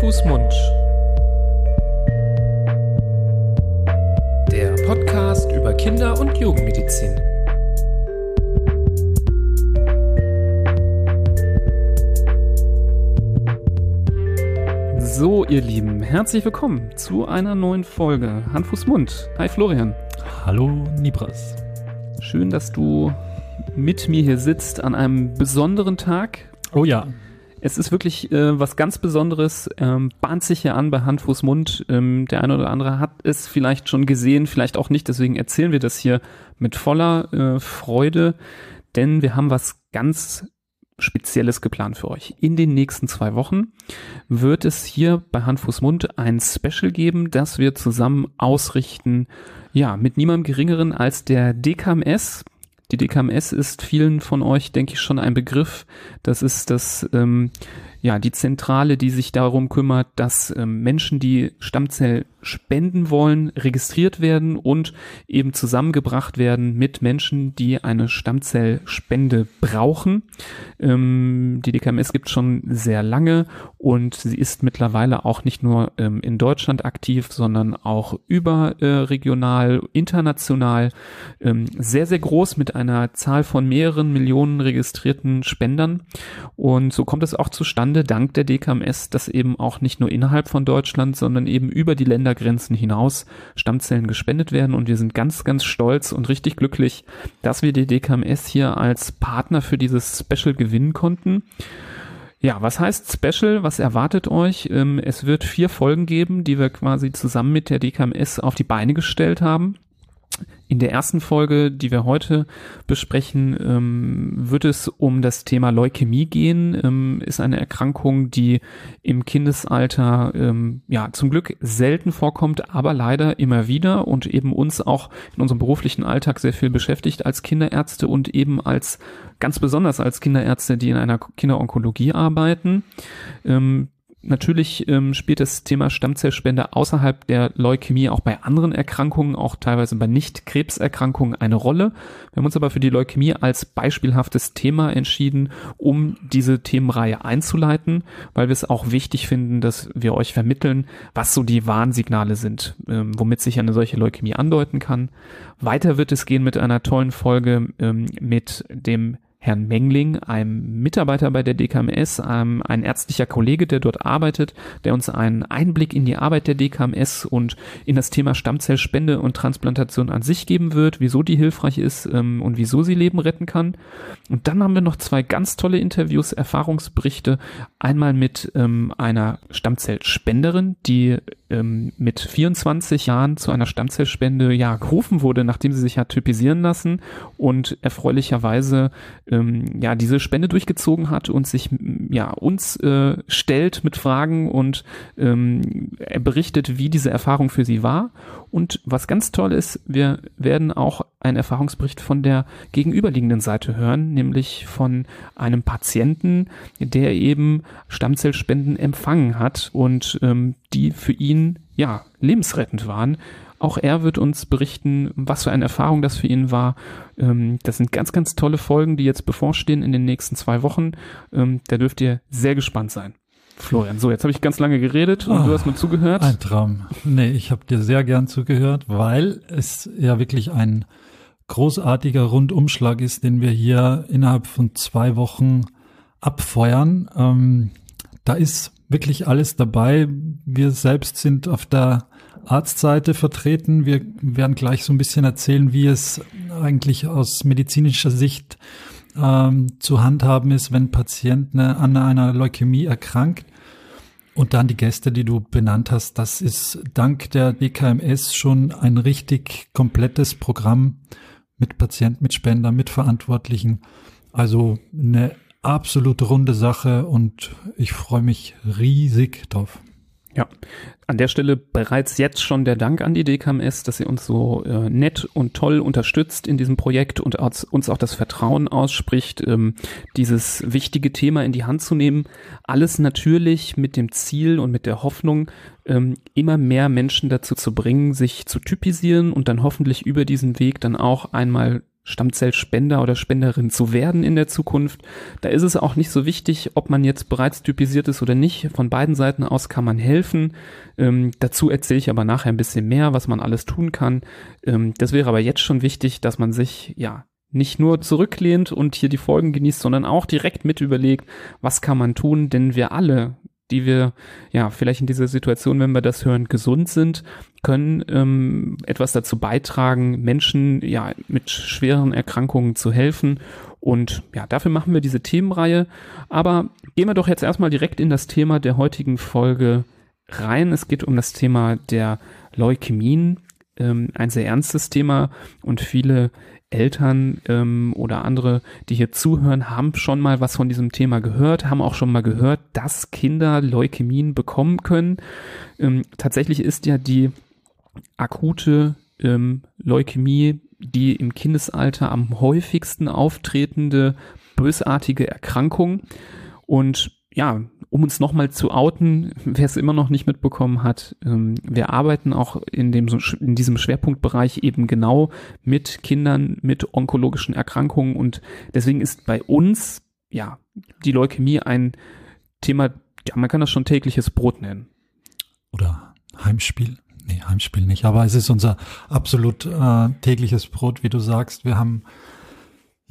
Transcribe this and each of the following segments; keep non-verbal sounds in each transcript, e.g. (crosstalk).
Fuß, Mund. Der Podcast über Kinder- und Jugendmedizin. So, ihr Lieben, herzlich willkommen zu einer neuen Folge Hand, Fuß, Mund. Hi Florian. Hallo Nibras. Schön, dass du mit mir hier sitzt an einem besonderen Tag. Oh ja. Es ist wirklich äh, was ganz Besonderes, ähm, bahnt sich hier an bei Hand, Fuß, Mund. Ähm, der eine oder andere hat es vielleicht schon gesehen, vielleicht auch nicht. Deswegen erzählen wir das hier mit voller äh, Freude, denn wir haben was ganz Spezielles geplant für euch. In den nächsten zwei Wochen wird es hier bei Hand, Fuß, Mund ein Special geben, das wir zusammen ausrichten, ja, mit niemandem geringeren als der DKMS, die DKMS ist vielen von euch, denke ich, schon ein Begriff. Das ist das, ähm, ja, die Zentrale, die sich darum kümmert, dass ähm, Menschen, die Stammzell spenden wollen, registriert werden und eben zusammengebracht werden mit Menschen, die eine Stammzellspende brauchen. Ähm, die DKMS gibt schon sehr lange und sie ist mittlerweile auch nicht nur ähm, in Deutschland aktiv, sondern auch überregional, äh, international ähm, sehr, sehr groß mit einer Zahl von mehreren Millionen registrierten Spendern. Und so kommt es auch zustande, dank der DKMS, dass eben auch nicht nur innerhalb von Deutschland, sondern eben über die Länder Ländergrenzen hinaus Stammzellen gespendet werden und wir sind ganz, ganz stolz und richtig glücklich, dass wir die DKMS hier als Partner für dieses Special gewinnen konnten. Ja, was heißt Special? Was erwartet euch? Ähm, es wird vier Folgen geben, die wir quasi zusammen mit der DKMS auf die Beine gestellt haben. In der ersten Folge, die wir heute besprechen, ähm, wird es um das Thema Leukämie gehen. Ähm, ist eine Erkrankung, die im Kindesalter ähm, ja zum Glück selten vorkommt, aber leider immer wieder und eben uns auch in unserem beruflichen Alltag sehr viel beschäftigt als Kinderärzte und eben als ganz besonders als Kinderärzte, die in einer Kinderonkologie arbeiten. Ähm, Natürlich ähm, spielt das Thema Stammzellspende außerhalb der Leukämie auch bei anderen Erkrankungen, auch teilweise bei Nicht-Krebserkrankungen eine Rolle. Wir haben uns aber für die Leukämie als beispielhaftes Thema entschieden, um diese Themenreihe einzuleiten, weil wir es auch wichtig finden, dass wir euch vermitteln, was so die Warnsignale sind, ähm, womit sich eine solche Leukämie andeuten kann. Weiter wird es gehen mit einer tollen Folge ähm, mit dem Herrn Mengling, einem Mitarbeiter bei der DKMS, einem, ein ärztlicher Kollege, der dort arbeitet, der uns einen Einblick in die Arbeit der DKMS und in das Thema Stammzellspende und Transplantation an sich geben wird, wieso die hilfreich ist ähm, und wieso sie Leben retten kann. Und dann haben wir noch zwei ganz tolle Interviews, Erfahrungsberichte, einmal mit ähm, einer Stammzellspenderin, die ähm, mit 24 Jahren zu einer Stammzellspende ja gerufen wurde, nachdem sie sich hat typisieren lassen und erfreulicherweise ähm, ja diese Spende durchgezogen hat und sich ja uns äh, stellt mit Fragen und ähm, er berichtet, wie diese Erfahrung für sie war. Und was ganz toll ist, wir werden auch einen Erfahrungsbericht von der gegenüberliegenden Seite hören, nämlich von einem Patienten, der eben Stammzellspenden empfangen hat und ähm, die für ihn ja lebensrettend waren. Auch er wird uns berichten, was für eine Erfahrung das für ihn war. Ähm, das sind ganz, ganz tolle Folgen, die jetzt bevorstehen in den nächsten zwei Wochen. Ähm, da dürft ihr sehr gespannt sein. Florian, so, jetzt habe ich ganz lange geredet und oh, du hast mir zugehört. Ein Traum. Nee, ich habe dir sehr gern zugehört, weil es ja wirklich ein großartiger Rundumschlag ist, den wir hier innerhalb von zwei Wochen abfeuern. Ähm, da ist wirklich alles dabei. Wir selbst sind auf der Arztseite vertreten. Wir werden gleich so ein bisschen erzählen, wie es eigentlich aus medizinischer Sicht ähm, zu handhaben ist, wenn Patient ne, an einer Leukämie erkrankt. Und dann die Gäste, die du benannt hast, das ist dank der DKMS schon ein richtig komplettes Programm mit Patienten, mit Spender, mit Verantwortlichen. Also eine absolut runde Sache und ich freue mich riesig drauf. Ja, an der Stelle bereits jetzt schon der Dank an die DKMS, dass sie uns so äh, nett und toll unterstützt in diesem Projekt und uns auch das Vertrauen ausspricht, ähm, dieses wichtige Thema in die Hand zu nehmen. Alles natürlich mit dem Ziel und mit der Hoffnung, ähm, immer mehr Menschen dazu zu bringen, sich zu typisieren und dann hoffentlich über diesen Weg dann auch einmal Stammzellspender oder Spenderin zu werden in der Zukunft. Da ist es auch nicht so wichtig, ob man jetzt bereits typisiert ist oder nicht. Von beiden Seiten aus kann man helfen. Ähm, dazu erzähle ich aber nachher ein bisschen mehr, was man alles tun kann. Ähm, das wäre aber jetzt schon wichtig, dass man sich ja nicht nur zurücklehnt und hier die Folgen genießt, sondern auch direkt mit überlegt, was kann man tun, denn wir alle die wir ja vielleicht in dieser Situation, wenn wir das hören, gesund sind, können ähm, etwas dazu beitragen, Menschen ja mit schweren Erkrankungen zu helfen. Und ja, dafür machen wir diese Themenreihe. Aber gehen wir doch jetzt erstmal direkt in das Thema der heutigen Folge rein. Es geht um das Thema der Leukämien. Ähm, ein sehr ernstes Thema und viele Eltern ähm, oder andere, die hier zuhören, haben schon mal was von diesem Thema gehört, haben auch schon mal gehört, dass Kinder Leukämien bekommen können. Ähm, tatsächlich ist ja die akute ähm, Leukämie die im Kindesalter am häufigsten auftretende bösartige Erkrankung. Und ja, um uns nochmal zu outen, wer es immer noch nicht mitbekommen hat, ähm, wir arbeiten auch in, dem, in diesem Schwerpunktbereich eben genau mit Kindern mit onkologischen Erkrankungen und deswegen ist bei uns, ja, die Leukämie ein Thema, ja, man kann das schon tägliches Brot nennen. Oder Heimspiel. Nee, Heimspiel nicht, aber es ist unser absolut äh, tägliches Brot, wie du sagst. Wir haben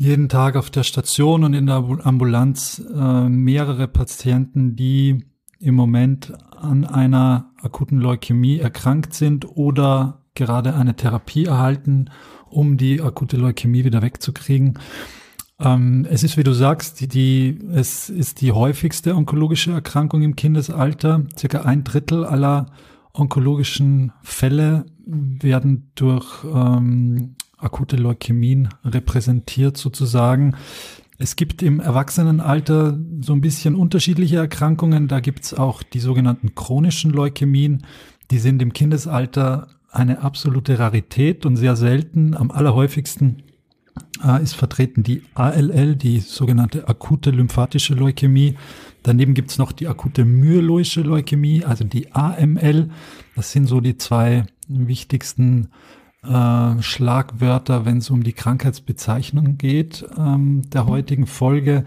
jeden Tag auf der Station und in der Ambulanz äh, mehrere Patienten, die im Moment an einer akuten Leukämie erkrankt sind oder gerade eine Therapie erhalten, um die akute Leukämie wieder wegzukriegen. Ähm, es ist, wie du sagst, die, die, es ist die häufigste onkologische Erkrankung im Kindesalter. Circa ein Drittel aller onkologischen Fälle werden durch ähm, akute Leukämien repräsentiert sozusagen. Es gibt im Erwachsenenalter so ein bisschen unterschiedliche Erkrankungen. Da gibt's auch die sogenannten chronischen Leukämien. Die sind im Kindesalter eine absolute Rarität und sehr selten. Am allerhäufigsten äh, ist vertreten die ALL, die sogenannte akute lymphatische Leukämie. Daneben gibt's noch die akute myeloische Leukämie, also die AML. Das sind so die zwei wichtigsten äh, Schlagwörter, wenn es um die Krankheitsbezeichnung geht ähm, der heutigen Folge.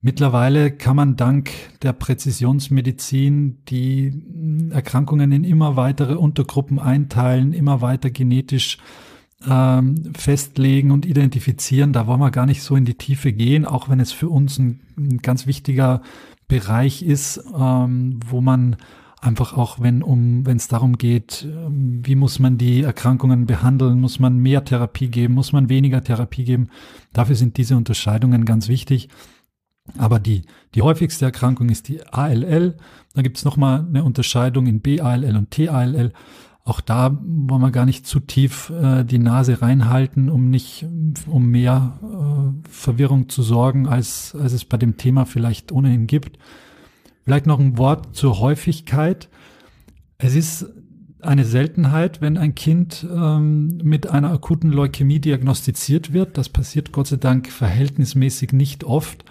Mittlerweile kann man dank der Präzisionsmedizin die Erkrankungen in immer weitere Untergruppen einteilen, immer weiter genetisch ähm, festlegen und identifizieren. Da wollen wir gar nicht so in die Tiefe gehen, auch wenn es für uns ein, ein ganz wichtiger Bereich ist, ähm, wo man einfach auch, wenn um, wenn es darum geht, ähm, wie muss man die Erkrankungen behandeln, muss man mehr Therapie geben, muss man weniger Therapie geben. Dafür sind diese Unterscheidungen ganz wichtig. Aber die, die häufigste Erkrankung ist die ALL. Da gibt es nochmal eine Unterscheidung in BALL und TALL. Auch da wollen wir gar nicht zu tief äh, die Nase reinhalten, um nicht, um mehr äh, Verwirrung zu sorgen, als, als es bei dem Thema vielleicht ohnehin gibt. Vielleicht noch ein Wort zur Häufigkeit. Es ist eine Seltenheit, wenn ein Kind ähm, mit einer akuten Leukämie diagnostiziert wird. Das passiert Gott sei Dank verhältnismäßig nicht oft.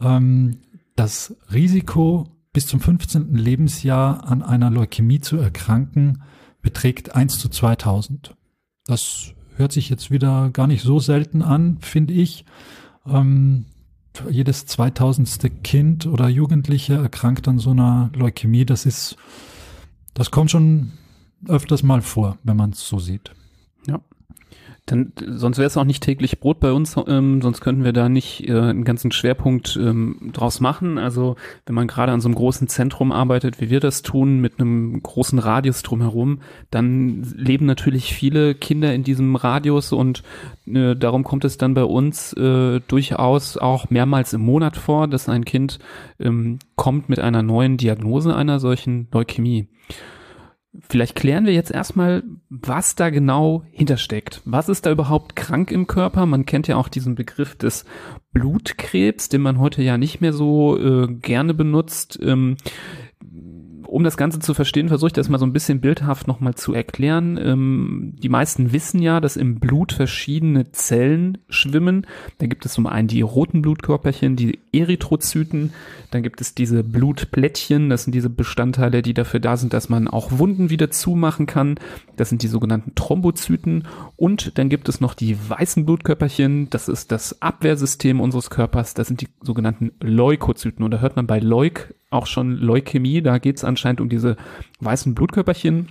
Ähm, das Risiko, bis zum 15. Lebensjahr an einer Leukämie zu erkranken, beträgt 1 zu 2000. Das hört sich jetzt wieder gar nicht so selten an, finde ich. Ähm, jedes 2000. Kind oder Jugendliche erkrankt an so einer Leukämie. Das ist, das kommt schon öfters mal vor, wenn man es so sieht. Dann, sonst wäre es auch nicht täglich Brot bei uns, ähm, sonst könnten wir da nicht äh, einen ganzen Schwerpunkt ähm, draus machen. Also wenn man gerade an so einem großen Zentrum arbeitet, wie wir das tun, mit einem großen Radius drumherum, dann leben natürlich viele Kinder in diesem Radius und äh, darum kommt es dann bei uns äh, durchaus auch mehrmals im Monat vor, dass ein Kind ähm, kommt mit einer neuen Diagnose einer solchen Leukämie. Vielleicht klären wir jetzt erstmal, was da genau hintersteckt. Was ist da überhaupt krank im Körper? Man kennt ja auch diesen Begriff des Blutkrebs, den man heute ja nicht mehr so äh, gerne benutzt. Ähm, um das Ganze zu verstehen, versuche ich das mal so ein bisschen bildhaft nochmal zu erklären. Ähm, die meisten wissen ja, dass im Blut verschiedene Zellen schwimmen. Da gibt es zum einen die roten Blutkörperchen, die Erythrozyten, dann gibt es diese Blutplättchen, das sind diese Bestandteile, die dafür da sind, dass man auch Wunden wieder zumachen kann. Das sind die sogenannten Thrombozyten. Und dann gibt es noch die weißen Blutkörperchen, das ist das Abwehrsystem unseres Körpers, das sind die sogenannten Leukozyten. Und da hört man bei Leuk auch schon Leukämie, da geht es anscheinend um diese weißen Blutkörperchen.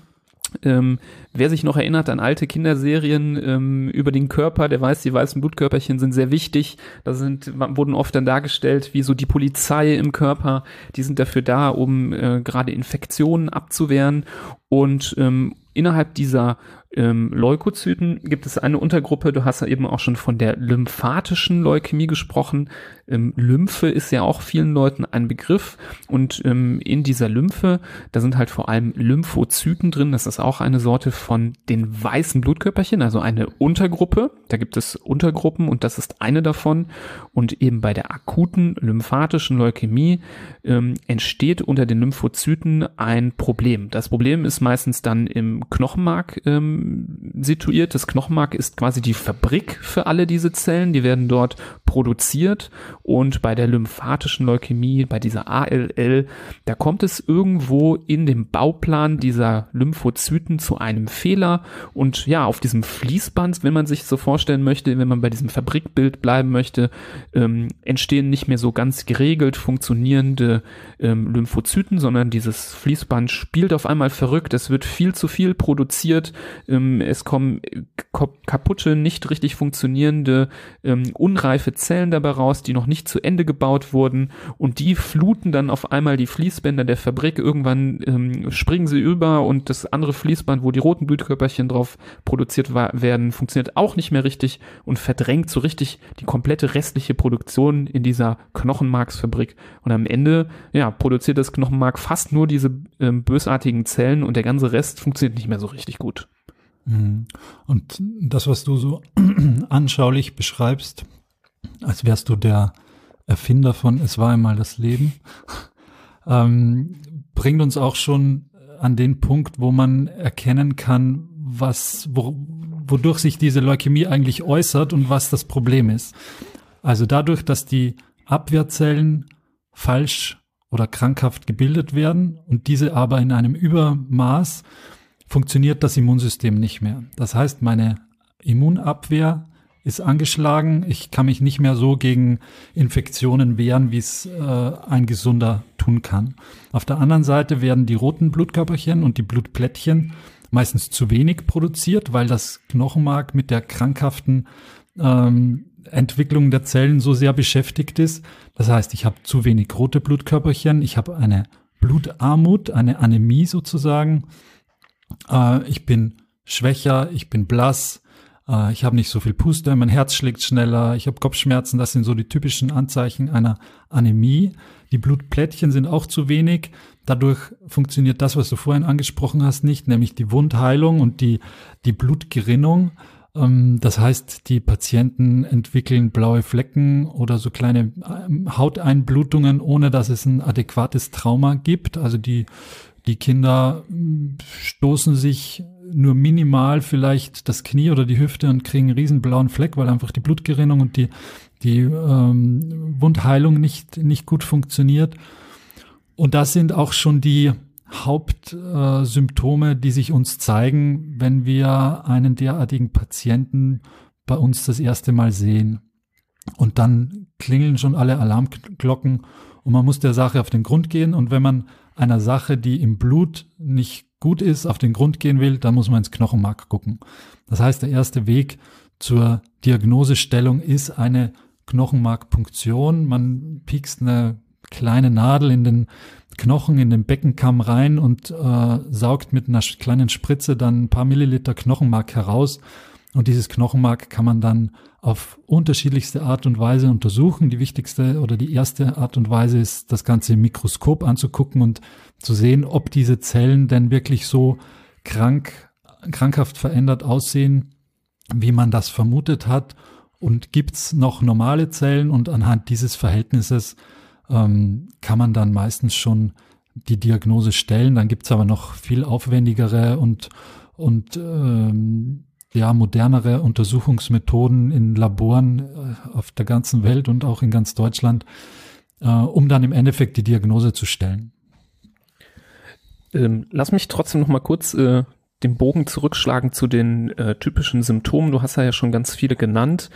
Ähm, wer sich noch erinnert an alte Kinderserien ähm, über den Körper, der weiß, die weißen Blutkörperchen sind sehr wichtig. Da sind, wurden oft dann dargestellt wie so die Polizei im Körper. Die sind dafür da, um äh, gerade Infektionen abzuwehren. Und ähm, innerhalb dieser ähm, Leukozyten gibt es eine Untergruppe, du hast ja eben auch schon von der lymphatischen Leukämie gesprochen. Ähm, Lymphe ist ja auch vielen Leuten ein Begriff und ähm, in dieser Lymphe, da sind halt vor allem Lymphozyten drin, das ist auch eine Sorte von den weißen Blutkörperchen, also eine Untergruppe, da gibt es Untergruppen und das ist eine davon und eben bei der akuten lymphatischen Leukämie ähm, entsteht unter den Lymphozyten ein Problem. Das Problem ist meistens dann im Knochenmark ähm, situiert. Das Knochenmark ist quasi die Fabrik für alle diese Zellen. Die werden dort produziert und bei der lymphatischen Leukämie, bei dieser ALL, da kommt es irgendwo in dem Bauplan dieser Lymphozyten zu einem Fehler und ja, auf diesem Fließband, wenn man sich so vorstellen möchte, wenn man bei diesem Fabrikbild bleiben möchte, ähm, entstehen nicht mehr so ganz geregelt funktionierende ähm, Lymphozyten, sondern dieses Fließband spielt auf einmal verrückt. Es wird viel zu viel produziert. Ähm, es kommen äh, kaputte, nicht richtig funktionierende, ähm, unreife Zellen dabei raus, die noch nicht zu Ende gebaut wurden und die fluten dann auf einmal die Fließbänder der Fabrik. Irgendwann ähm, springen sie über und das andere Fließband, wo die roten Blutkörperchen drauf produziert werden, funktioniert auch nicht mehr richtig und verdrängt so richtig die komplette restliche Produktion in dieser Knochenmarksfabrik. Und am Ende, ja, produziert das Knochenmark fast nur diese ähm, bösartigen Zellen und der ganze Rest funktioniert nicht mehr so richtig gut. Mhm. Und das, was du so (clears throat) anschaulich beschreibst, als wärst du der Erfinder von Es war einmal das Leben, (laughs) ähm, bringt uns auch schon an den Punkt, wo man erkennen kann, was, wo, wodurch sich diese Leukämie eigentlich äußert und was das Problem ist. Also dadurch, dass die Abwehrzellen falsch oder krankhaft gebildet werden und diese aber in einem Übermaß funktioniert das Immunsystem nicht mehr. Das heißt, meine Immunabwehr ist angeschlagen. Ich kann mich nicht mehr so gegen Infektionen wehren, wie es äh, ein Gesunder tun kann. Auf der anderen Seite werden die roten Blutkörperchen und die Blutplättchen meistens zu wenig produziert, weil das Knochenmark mit der krankhaften ähm, Entwicklung der Zellen so sehr beschäftigt ist. Das heißt, ich habe zu wenig rote Blutkörperchen, ich habe eine Blutarmut, eine Anämie sozusagen. Äh, ich bin schwächer, ich bin blass, äh, ich habe nicht so viel Puste, mein Herz schlägt schneller, ich habe Kopfschmerzen, das sind so die typischen Anzeichen einer Anämie. Die Blutplättchen sind auch zu wenig. Dadurch funktioniert das, was du vorhin angesprochen hast, nicht, nämlich die Wundheilung und die, die Blutgerinnung. Ähm, das heißt, die Patienten entwickeln blaue Flecken oder so kleine ähm, Hauteinblutungen, ohne dass es ein adäquates Trauma gibt. Also die, die Kinder hm, stoßen sich nur minimal vielleicht das Knie oder die Hüfte und kriegen einen riesen blauen Fleck, weil einfach die Blutgerinnung und die, die ähm, Wundheilung nicht, nicht gut funktioniert. Und das sind auch schon die Hauptsymptome, äh, die sich uns zeigen, wenn wir einen derartigen Patienten bei uns das erste Mal sehen. Und dann klingeln schon alle Alarmglocken und man muss der Sache auf den Grund gehen. Und wenn man einer Sache, die im Blut nicht gut ist, auf den Grund gehen will, dann muss man ins Knochenmark gucken. Das heißt, der erste Weg zur Diagnosestellung ist eine Knochenmarkpunktion. Man piekst eine kleine Nadel in den Knochen, in den Beckenkamm rein und äh, saugt mit einer kleinen Spritze dann ein paar Milliliter Knochenmark heraus. Und dieses Knochenmark kann man dann auf unterschiedlichste Art und Weise untersuchen. Die wichtigste oder die erste Art und Weise ist, das Ganze im Mikroskop anzugucken und zu sehen, ob diese Zellen denn wirklich so krank, krankhaft verändert aussehen, wie man das vermutet hat. Und gibt's noch normale Zellen und anhand dieses Verhältnisses ähm, kann man dann meistens schon die Diagnose stellen. Dann gibt's aber noch viel aufwendigere und, und ähm, ja, modernere Untersuchungsmethoden in Laboren äh, auf der ganzen Welt und auch in ganz Deutschland, äh, um dann im Endeffekt die Diagnose zu stellen. Ähm, lass mich trotzdem noch mal kurz äh, den Bogen zurückschlagen zu den äh, typischen Symptomen. Du hast ja schon ganz viele genannt.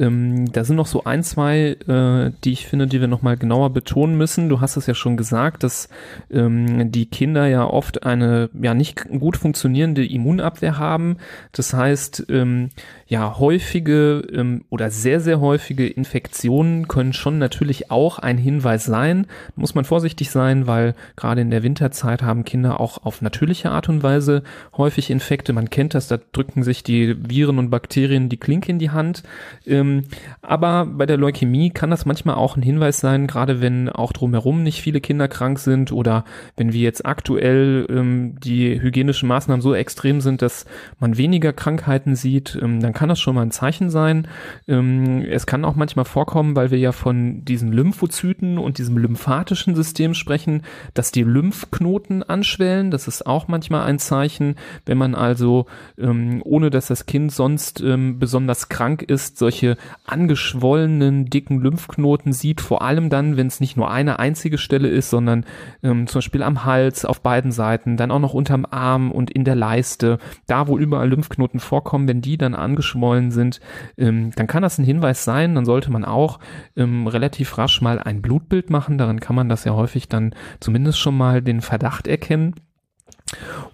Ähm, da sind noch so ein, zwei, äh, die ich finde, die wir nochmal genauer betonen müssen. Du hast es ja schon gesagt, dass ähm, die Kinder ja oft eine ja nicht gut funktionierende Immunabwehr haben. Das heißt, ähm, ja, häufige ähm, oder sehr, sehr häufige Infektionen können schon natürlich auch ein Hinweis sein. Muss man vorsichtig sein, weil gerade in der Winterzeit haben Kinder auch auf natürliche Art und Weise häufig Infekte. Man kennt das, da drücken sich die Viren und Bakterien die Klinke in die Hand. Ähm, ähm, aber bei der Leukämie kann das manchmal auch ein Hinweis sein, gerade wenn auch drumherum nicht viele Kinder krank sind oder wenn wir jetzt aktuell ähm, die hygienischen Maßnahmen so extrem sind, dass man weniger Krankheiten sieht, ähm, dann kann das schon mal ein Zeichen sein. Ähm, es kann auch manchmal vorkommen, weil wir ja von diesen Lymphozyten und diesem lymphatischen System sprechen, dass die Lymphknoten anschwellen. Das ist auch manchmal ein Zeichen, wenn man also ähm, ohne dass das Kind sonst besonders krank ist, solche angeschwollenen, dicken Lymphknoten sieht, vor allem dann, wenn es nicht nur eine einzige Stelle ist, sondern ähm, zum Beispiel am Hals, auf beiden Seiten, dann auch noch unterm Arm und in der Leiste, da wo überall Lymphknoten vorkommen, wenn die dann angeschwollen sind, ähm, dann kann das ein Hinweis sein, dann sollte man auch ähm, relativ rasch mal ein Blutbild machen, daran kann man das ja häufig dann zumindest schon mal den Verdacht erkennen.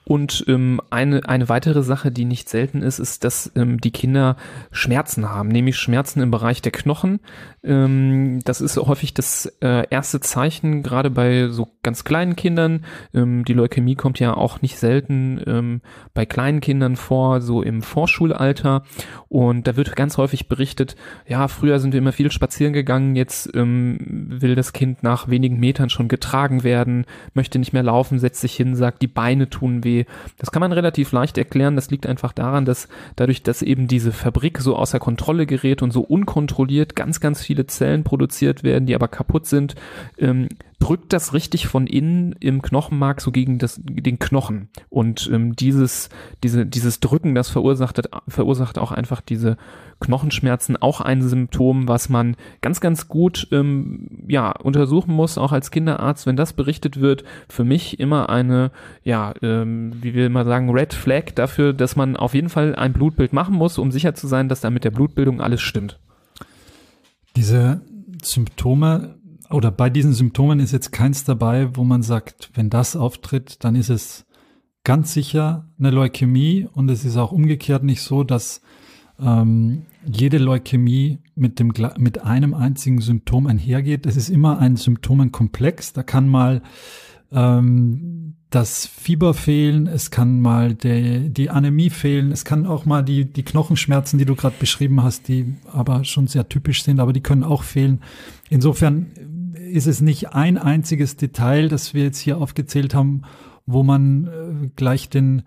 Und ähm, eine, eine weitere Sache, die nicht selten ist, ist, dass ähm, die Kinder Schmerzen haben, nämlich Schmerzen im Bereich der Knochen. Ähm, das ist häufig das äh, erste Zeichen, gerade bei so ganz kleinen Kindern. Ähm, die Leukämie kommt ja auch nicht selten ähm, bei kleinen Kindern vor, so im Vorschulalter. Und da wird ganz häufig berichtet, ja, früher sind wir immer viel spazieren gegangen, jetzt ähm, will das Kind nach wenigen Metern schon getragen werden, möchte nicht mehr laufen, setzt sich hin, sagt, die Beine tun weh das kann man relativ leicht erklären. Das liegt einfach daran, dass dadurch, dass eben diese Fabrik so außer Kontrolle gerät und so unkontrolliert ganz, ganz viele Zellen produziert werden, die aber kaputt sind, ähm, drückt das richtig von innen im Knochenmark so gegen das, den Knochen. Und ähm, dieses, diese, dieses Drücken, das verursacht, verursacht auch einfach diese Knochenschmerzen, auch ein Symptom, was man ganz, ganz gut ähm, ja, untersuchen muss, auch als Kinderarzt, wenn das berichtet wird, für mich immer eine, ja, ähm, wie wir immer sagen, Red Flag dafür, dass man auf jeden Fall ein Blutbild machen muss, um sicher zu sein, dass da mit der Blutbildung alles stimmt. Diese Symptome oder bei diesen Symptomen ist jetzt keins dabei, wo man sagt, wenn das auftritt, dann ist es ganz sicher eine Leukämie und es ist auch umgekehrt nicht so, dass ähm, jede Leukämie mit dem mit einem einzigen Symptom einhergeht. Es ist immer ein Symptomenkomplex. Da kann mal ähm, das Fieber fehlen, es kann mal der, die Anämie fehlen, es kann auch mal die, die Knochenschmerzen, die du gerade beschrieben hast, die aber schon sehr typisch sind, aber die können auch fehlen. Insofern ist es nicht ein einziges Detail, das wir jetzt hier aufgezählt haben, wo man äh, gleich den,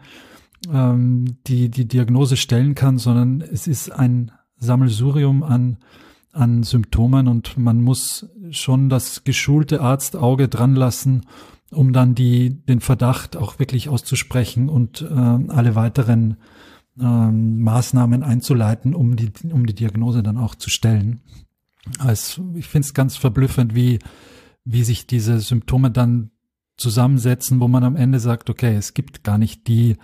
ähm, die, die Diagnose stellen kann, sondern es ist ein Sammelsurium an, an Symptomen und man muss schon das geschulte Arztauge dran lassen, um dann die, den Verdacht auch wirklich auszusprechen und äh, alle weiteren äh, Maßnahmen einzuleiten, um die, um die Diagnose dann auch zu stellen. Also ich finde es ganz verblüffend, wie, wie sich diese Symptome dann zusammensetzen, wo man am Ende sagt, okay, es gibt gar nicht die,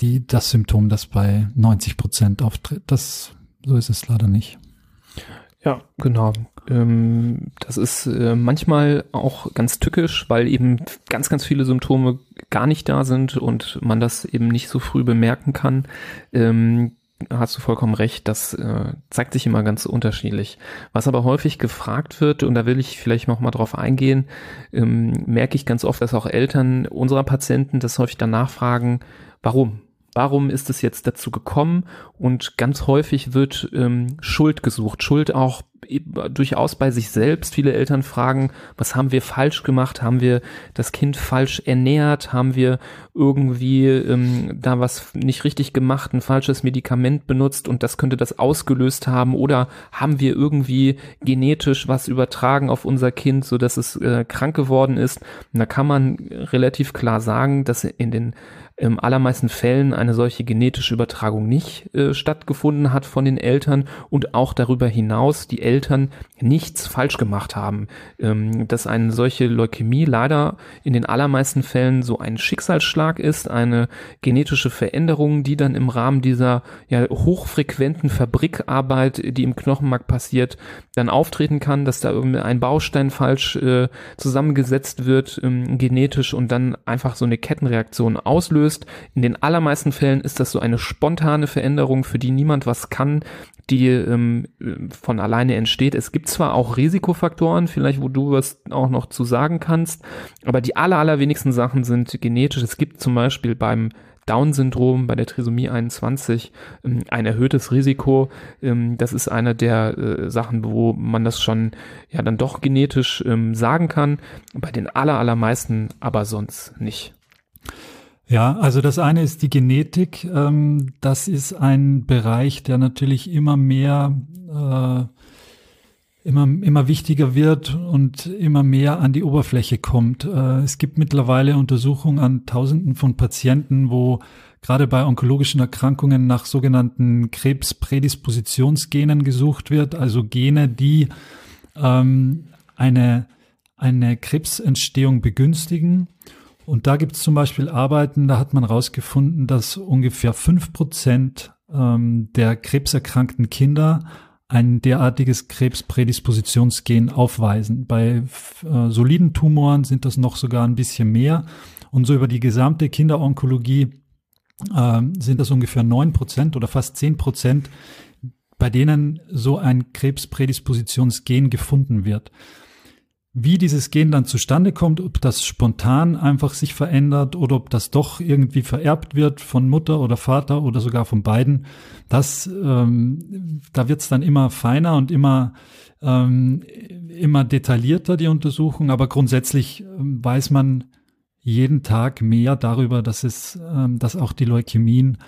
die, das Symptom, das bei 90 Prozent auftritt. Das, so ist es leider nicht. Ja, genau. Ähm, das ist äh, manchmal auch ganz tückisch, weil eben ganz, ganz viele Symptome gar nicht da sind und man das eben nicht so früh bemerken kann. Ähm, hast du vollkommen recht, das äh, zeigt sich immer ganz unterschiedlich. Was aber häufig gefragt wird, und da will ich vielleicht noch mal drauf eingehen, ähm, merke ich ganz oft, dass auch Eltern unserer Patienten das häufig danach fragen, warum? Warum ist es jetzt dazu gekommen? Und ganz häufig wird ähm, Schuld gesucht. Schuld auch durchaus bei sich selbst. Viele Eltern fragen, was haben wir falsch gemacht? Haben wir das Kind falsch ernährt? Haben wir irgendwie ähm, da was nicht richtig gemacht, ein falsches Medikament benutzt und das könnte das ausgelöst haben? Oder haben wir irgendwie genetisch was übertragen auf unser Kind, so dass es äh, krank geworden ist? Und da kann man relativ klar sagen, dass in den im allermeisten Fällen eine solche genetische Übertragung nicht äh, stattgefunden hat von den Eltern und auch darüber hinaus die Eltern nichts falsch gemacht haben. Ähm, dass eine solche Leukämie leider in den allermeisten Fällen so ein Schicksalsschlag ist, eine genetische Veränderung, die dann im Rahmen dieser ja, hochfrequenten Fabrikarbeit, die im Knochenmark passiert, dann auftreten kann, dass da ein Baustein falsch äh, zusammengesetzt wird, ähm, genetisch und dann einfach so eine Kettenreaktion auslöst ausgelöst. In den allermeisten Fällen ist das so eine spontane Veränderung, für die niemand was kann, die ähm, von alleine entsteht. Es gibt zwar auch Risikofaktoren, vielleicht wo du was auch noch zu sagen kannst, aber die aller, allerwenigsten Sachen sind genetisch. Es gibt zum Beispiel beim Down-Syndrom, bei der Trisomie 21 ähm, ein erhöhtes Risiko. Ähm, das ist eine der äh, Sachen, wo man das schon ja dann doch genetisch ähm, sagen kann. Bei den aller, allermeisten aber sonst nicht. Ja, also das eine ist die Genetik. Ähm, das ist ein Bereich, der natürlich immer mehr, äh, immer, immer wichtiger wird und immer mehr an die Oberfläche kommt. Äh, es gibt mittlerweile Untersuchungen an Tausenden von Patienten, wo gerade bei onkologischen Erkrankungen nach sogenannten Krebsprädispositionsgenen gesucht wird, also Gene, die ähm, eine, eine Krebsentstehung begünstigen. Und da gibt es zum Beispiel Arbeiten, da hat man herausgefunden, dass ungefähr fünf Prozent ähm, der krebserkrankten Kinder ein derartiges Krebsprädispositionsgen aufweisen. Bei äh, soliden Tumoren sind das noch sogar ein bisschen mehr. Und so über die gesamte Kinderonkologie äh, sind das ungefähr neun Prozent oder fast zehn Prozent, bei denen so ein Krebsprädispositionsgen gefunden wird. Wie dieses Gen dann zustande kommt, ob das spontan einfach sich verändert oder ob das doch irgendwie vererbt wird von Mutter oder Vater oder sogar von beiden, das, ähm, da wird's dann immer feiner und immer, ähm, immer detaillierter, die Untersuchung. Aber grundsätzlich ähm, weiß man jeden Tag mehr darüber, dass es, ähm, dass auch die Leukämien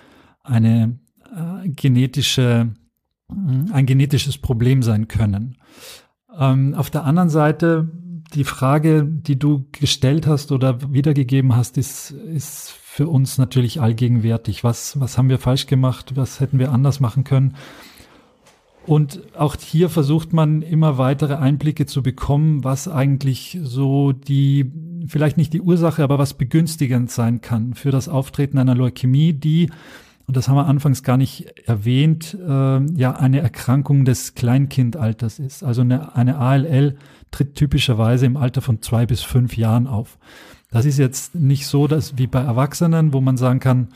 eine äh, genetische, ein genetisches Problem sein können. Ähm, auf der anderen Seite, die Frage, die du gestellt hast oder wiedergegeben hast, ist, ist für uns natürlich allgegenwärtig. Was, was haben wir falsch gemacht? Was hätten wir anders machen können? Und auch hier versucht man immer weitere Einblicke zu bekommen, was eigentlich so die, vielleicht nicht die Ursache, aber was begünstigend sein kann für das Auftreten einer Leukämie, die und das haben wir anfangs gar nicht erwähnt, äh, ja eine Erkrankung des Kleinkindalters ist. Also eine, eine ALL tritt typischerweise im Alter von zwei bis fünf Jahren auf. Das ist jetzt nicht so, dass wie bei Erwachsenen, wo man sagen kann,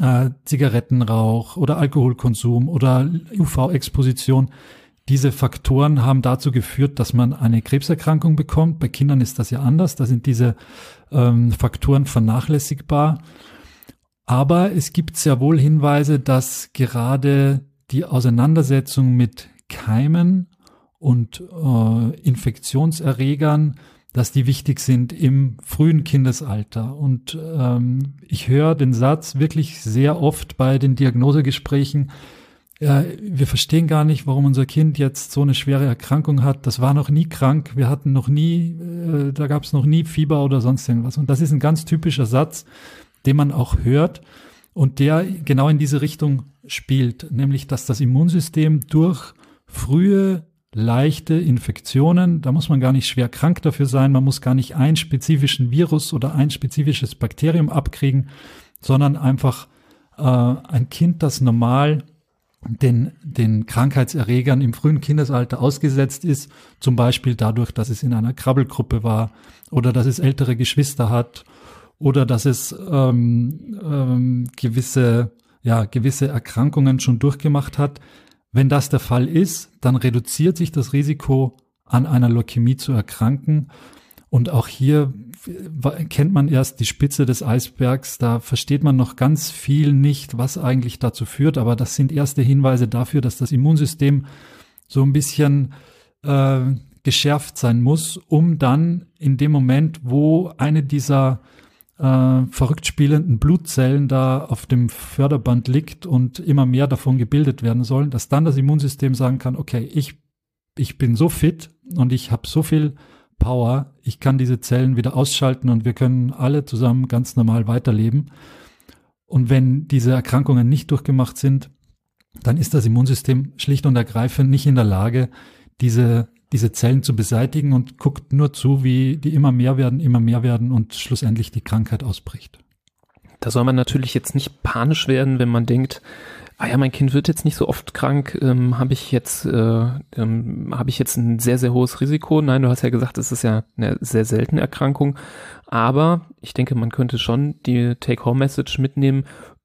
äh, Zigarettenrauch oder Alkoholkonsum oder UV-Exposition. Diese Faktoren haben dazu geführt, dass man eine Krebserkrankung bekommt. Bei Kindern ist das ja anders. Da sind diese ähm, Faktoren vernachlässigbar. Aber es gibt sehr wohl Hinweise, dass gerade die Auseinandersetzung mit Keimen und äh, Infektionserregern, dass die wichtig sind im frühen Kindesalter. Und ähm, ich höre den Satz wirklich sehr oft bei den Diagnosegesprächen, ja, wir verstehen gar nicht, warum unser Kind jetzt so eine schwere Erkrankung hat. Das war noch nie krank, wir hatten noch nie, äh, da gab es noch nie Fieber oder sonst irgendwas. Und das ist ein ganz typischer Satz, den man auch hört und der genau in diese Richtung spielt, nämlich dass das Immunsystem durch frühe leichte Infektionen, da muss man gar nicht schwer krank dafür sein, man muss gar nicht einen spezifischen Virus oder ein spezifisches Bakterium abkriegen, sondern einfach äh, ein Kind, das normal den, den Krankheitserregern im frühen Kindesalter ausgesetzt ist, zum Beispiel dadurch, dass es in einer Krabbelgruppe war oder dass es ältere Geschwister hat oder dass es ähm, ähm, gewisse, ja, gewisse Erkrankungen schon durchgemacht hat. Wenn das der Fall ist, dann reduziert sich das Risiko, an einer Leukämie zu erkranken. Und auch hier kennt man erst die Spitze des Eisbergs. Da versteht man noch ganz viel nicht, was eigentlich dazu führt. Aber das sind erste Hinweise dafür, dass das Immunsystem so ein bisschen äh, geschärft sein muss, um dann in dem Moment, wo eine dieser äh, verrückt spielenden Blutzellen da auf dem Förderband liegt und immer mehr davon gebildet werden sollen, dass dann das Immunsystem sagen kann, okay, ich, ich bin so fit und ich habe so viel Power, ich kann diese Zellen wieder ausschalten und wir können alle zusammen ganz normal weiterleben. Und wenn diese Erkrankungen nicht durchgemacht sind, dann ist das Immunsystem schlicht und ergreifend nicht in der Lage, diese, diese Zellen zu beseitigen und guckt nur zu, wie die immer mehr werden, immer mehr werden und schlussendlich die Krankheit ausbricht. Da soll man natürlich jetzt nicht panisch werden, wenn man denkt, ah ja, mein Kind wird jetzt nicht so oft krank, ähm, habe ich jetzt, äh, ähm, habe ich jetzt ein sehr, sehr hohes Risiko? Nein, du hast ja gesagt, es ist ja eine sehr seltene Erkrankung. Aber ich denke, man könnte schon die Take-Home-Message mitnehmen,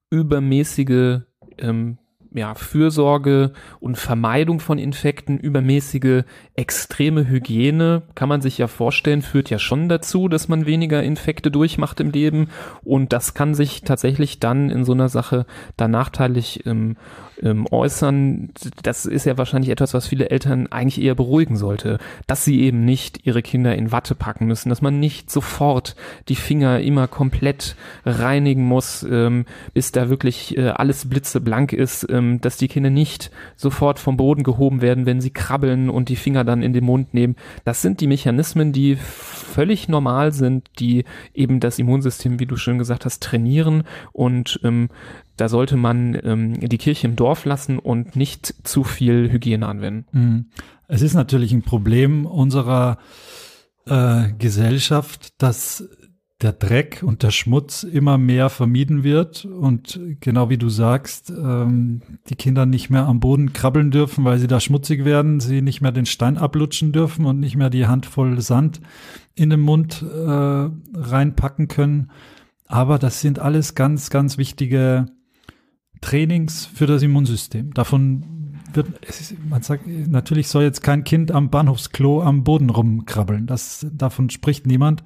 übermäßige ähm, ja, Fürsorge und Vermeidung von Infekten, übermäßige extreme Hygiene, kann man sich ja vorstellen, führt ja schon dazu, dass man weniger Infekte durchmacht im Leben. Und das kann sich tatsächlich dann in so einer Sache da nachteilig ähm, ähm, äußern. Das ist ja wahrscheinlich etwas, was viele Eltern eigentlich eher beruhigen sollte, dass sie eben nicht ihre Kinder in Watte packen müssen, dass man nicht sofort die Finger immer komplett reinigen muss, ähm, bis da wirklich äh, alles blitzeblank ist, ähm, dass die Kinder nicht sofort vom Boden gehoben werden, wenn sie krabbeln und die Finger dann in den Mund nehmen. Das sind die Mechanismen, die völlig normal sind, die eben das Immunsystem, wie du schön gesagt hast, trainieren und ähm, da sollte man ähm, die Kirche im Dorf lassen und nicht zu viel Hygiene anwenden. Mhm. Es ist natürlich ein Problem unserer äh, Gesellschaft, dass der Dreck und der Schmutz immer mehr vermieden wird und genau wie du sagst, ähm, die Kinder nicht mehr am Boden krabbeln dürfen, weil sie da schmutzig werden, sie nicht mehr den Stein ablutschen dürfen und nicht mehr die Handvoll Sand in den Mund äh, reinpacken können. Aber das sind alles ganz, ganz wichtige Trainings für das Immunsystem. Davon wird, man sagt, natürlich soll jetzt kein Kind am Bahnhofsklo am Boden rumkrabbeln. Das, davon spricht niemand.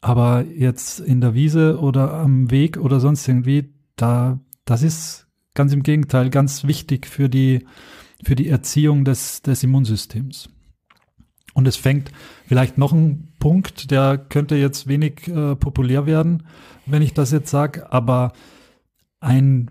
Aber jetzt in der Wiese oder am Weg oder sonst irgendwie, da, das ist ganz im Gegenteil ganz wichtig für die, für die Erziehung des, des Immunsystems. Und es fängt vielleicht noch ein Punkt, der könnte jetzt wenig äh, populär werden, wenn ich das jetzt sage, aber ein,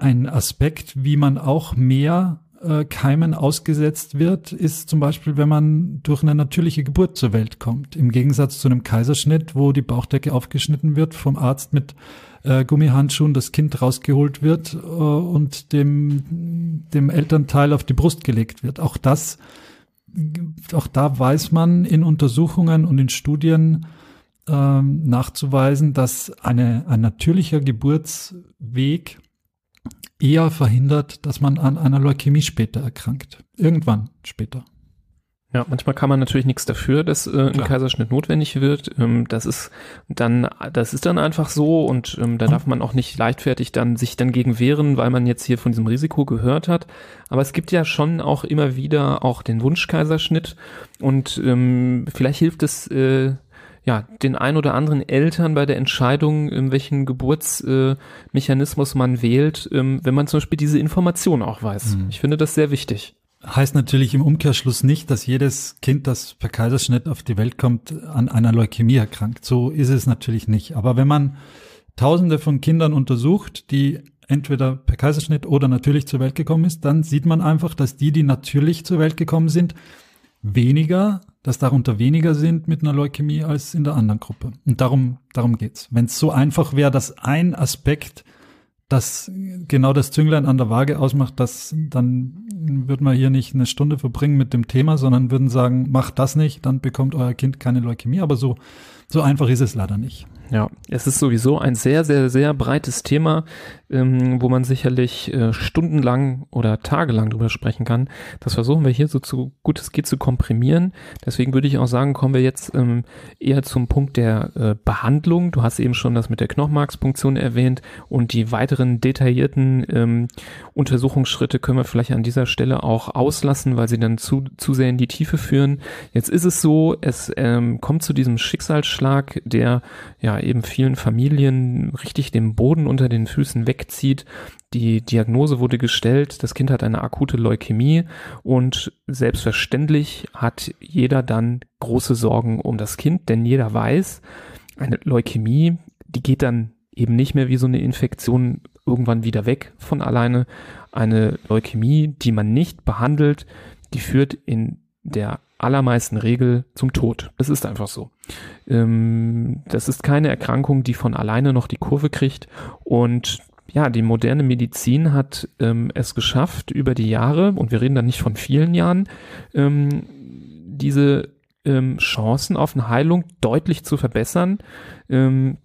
ein Aspekt, wie man auch mehr äh, Keimen ausgesetzt wird, ist zum Beispiel, wenn man durch eine natürliche Geburt zur Welt kommt. Im Gegensatz zu einem Kaiserschnitt, wo die Bauchdecke aufgeschnitten wird, vom Arzt mit äh, Gummihandschuhen das Kind rausgeholt wird äh, und dem, dem Elternteil auf die Brust gelegt wird. Auch das, auch da weiß man in Untersuchungen und in Studien, ähm, nachzuweisen, dass eine, ein natürlicher Geburtsweg eher verhindert, dass man an einer Leukämie später erkrankt. Irgendwann später. Ja, manchmal kann man natürlich nichts dafür, dass äh, ein Klar. Kaiserschnitt notwendig wird. Ähm, das ist dann, das ist dann einfach so und ähm, da darf man auch nicht leichtfertig dann sich dann gegen wehren, weil man jetzt hier von diesem Risiko gehört hat. Aber es gibt ja schon auch immer wieder auch den Wunschkaiserschnitt und ähm, vielleicht hilft es äh, ja, den ein oder anderen Eltern bei der Entscheidung, in welchen Geburtsmechanismus äh, man wählt, ähm, wenn man zum Beispiel diese Information auch weiß. Mhm. Ich finde das sehr wichtig. Heißt natürlich im Umkehrschluss nicht, dass jedes Kind, das per Kaiserschnitt auf die Welt kommt, an einer Leukämie erkrankt. So ist es natürlich nicht. Aber wenn man Tausende von Kindern untersucht, die entweder per Kaiserschnitt oder natürlich zur Welt gekommen ist, dann sieht man einfach, dass die, die natürlich zur Welt gekommen sind, weniger dass darunter weniger sind mit einer Leukämie als in der anderen Gruppe. Und darum, darum geht's. Wenn es so einfach wäre, dass ein Aspekt, das genau das Zünglein an der Waage ausmacht, das, dann würden wir hier nicht eine Stunde verbringen mit dem Thema, sondern würden sagen, macht das nicht, dann bekommt euer Kind keine Leukämie. Aber so, so einfach ist es leider nicht. Ja, es ist sowieso ein sehr, sehr, sehr breites Thema, ähm, wo man sicherlich äh, stundenlang oder tagelang drüber sprechen kann. Das versuchen wir hier so zu gut es geht zu komprimieren. Deswegen würde ich auch sagen, kommen wir jetzt ähm, eher zum Punkt der äh, Behandlung. Du hast eben schon das mit der Knochenmarkspunktion erwähnt und die weitere weiteren detaillierten ähm, Untersuchungsschritte können wir vielleicht an dieser Stelle auch auslassen, weil sie dann zu, zu sehr in die Tiefe führen. Jetzt ist es so, es ähm, kommt zu diesem Schicksalsschlag, der ja eben vielen Familien richtig den Boden unter den Füßen wegzieht. Die Diagnose wurde gestellt, das Kind hat eine akute Leukämie und selbstverständlich hat jeder dann große Sorgen um das Kind, denn jeder weiß, eine Leukämie, die geht dann eben nicht mehr wie so eine Infektion irgendwann wieder weg von alleine. Eine Leukämie, die man nicht behandelt, die führt in der allermeisten Regel zum Tod. Es ist einfach so. Ähm, das ist keine Erkrankung, die von alleine noch die Kurve kriegt und ja, die moderne Medizin hat ähm, es geschafft, über die Jahre, und wir reden da nicht von vielen Jahren, ähm, diese ähm, Chancen auf eine Heilung deutlich zu verbessern. Ähm,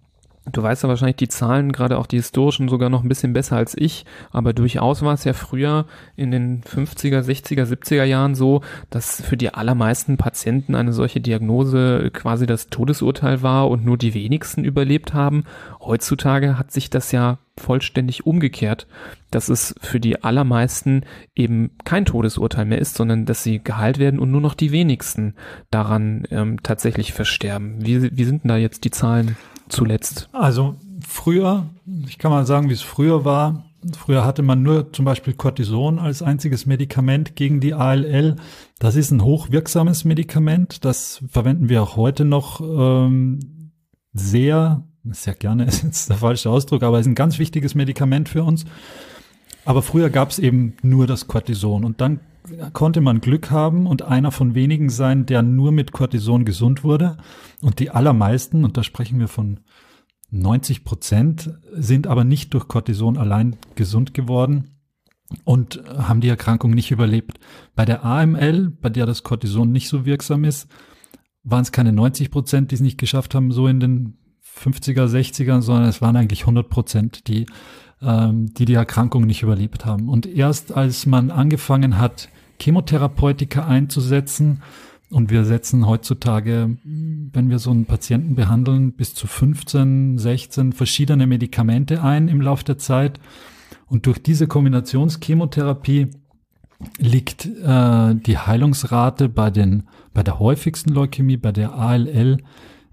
Du weißt ja wahrscheinlich die Zahlen, gerade auch die historischen, sogar noch ein bisschen besser als ich. Aber durchaus war es ja früher in den 50er, 60er, 70er Jahren so, dass für die allermeisten Patienten eine solche Diagnose quasi das Todesurteil war und nur die wenigsten überlebt haben. Heutzutage hat sich das ja vollständig umgekehrt, dass es für die allermeisten eben kein Todesurteil mehr ist, sondern dass sie geheilt werden und nur noch die wenigsten daran ähm, tatsächlich versterben. Wie, wie sind denn da jetzt die Zahlen? Zuletzt? Also früher, ich kann mal sagen, wie es früher war. Früher hatte man nur zum Beispiel Cortison als einziges Medikament gegen die ALL. Das ist ein hochwirksames Medikament. Das verwenden wir auch heute noch ähm, sehr, sehr gerne (laughs) ist jetzt der falsche Ausdruck, aber ist ein ganz wichtiges Medikament für uns. Aber früher gab es eben nur das Cortison und dann konnte man Glück haben und einer von wenigen sein, der nur mit Cortison gesund wurde. Und die allermeisten, und da sprechen wir von 90 Prozent, sind aber nicht durch Cortison allein gesund geworden und haben die Erkrankung nicht überlebt. Bei der AML, bei der das Cortison nicht so wirksam ist, waren es keine 90 Prozent, die es nicht geschafft haben, so in den 50er, 60ern, sondern es waren eigentlich 100 Prozent, die die die Erkrankung nicht überlebt haben. Und erst als man angefangen hat, Chemotherapeutika einzusetzen, und wir setzen heutzutage, wenn wir so einen Patienten behandeln, bis zu 15, 16 verschiedene Medikamente ein im Laufe der Zeit. Und durch diese Kombinationschemotherapie liegt äh, die Heilungsrate bei den bei der häufigsten Leukämie, bei der ALL,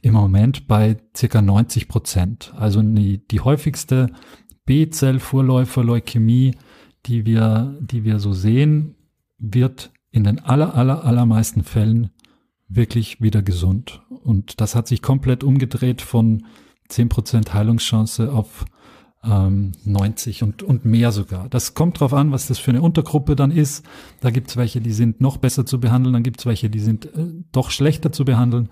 im Moment bei circa 90 Prozent. Also die, die häufigste B-Zell-Vorläufer-Leukämie, die wir, die wir so sehen, wird in den aller, aller, allermeisten Fällen wirklich wieder gesund. Und das hat sich komplett umgedreht von 10% Heilungschance auf ähm, 90 und, und mehr sogar. Das kommt drauf an, was das für eine Untergruppe dann ist. Da gibt's welche, die sind noch besser zu behandeln, dann gibt's welche, die sind äh, doch schlechter zu behandeln.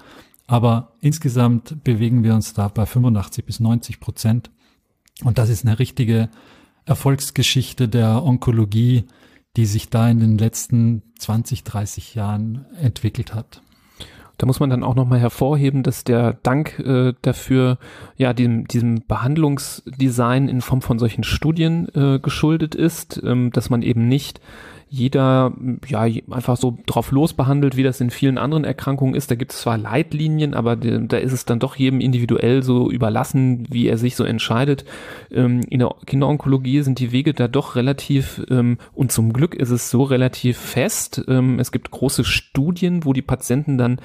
Aber insgesamt bewegen wir uns da bei 85 bis 90 Prozent. Und das ist eine richtige Erfolgsgeschichte der Onkologie, die sich da in den letzten 20, 30 Jahren entwickelt hat. Da muss man dann auch nochmal hervorheben, dass der Dank äh, dafür, ja, diesem, diesem Behandlungsdesign in Form von solchen Studien äh, geschuldet ist, ähm, dass man eben nicht jeder ja einfach so drauf los behandelt, wie das in vielen anderen Erkrankungen ist. Da gibt es zwar Leitlinien, aber da ist es dann doch jedem individuell so überlassen, wie er sich so entscheidet. Ähm, in der Kinderonkologie sind die Wege da doch relativ ähm, und zum Glück ist es so relativ fest. Ähm, es gibt große Studien, wo die Patienten dann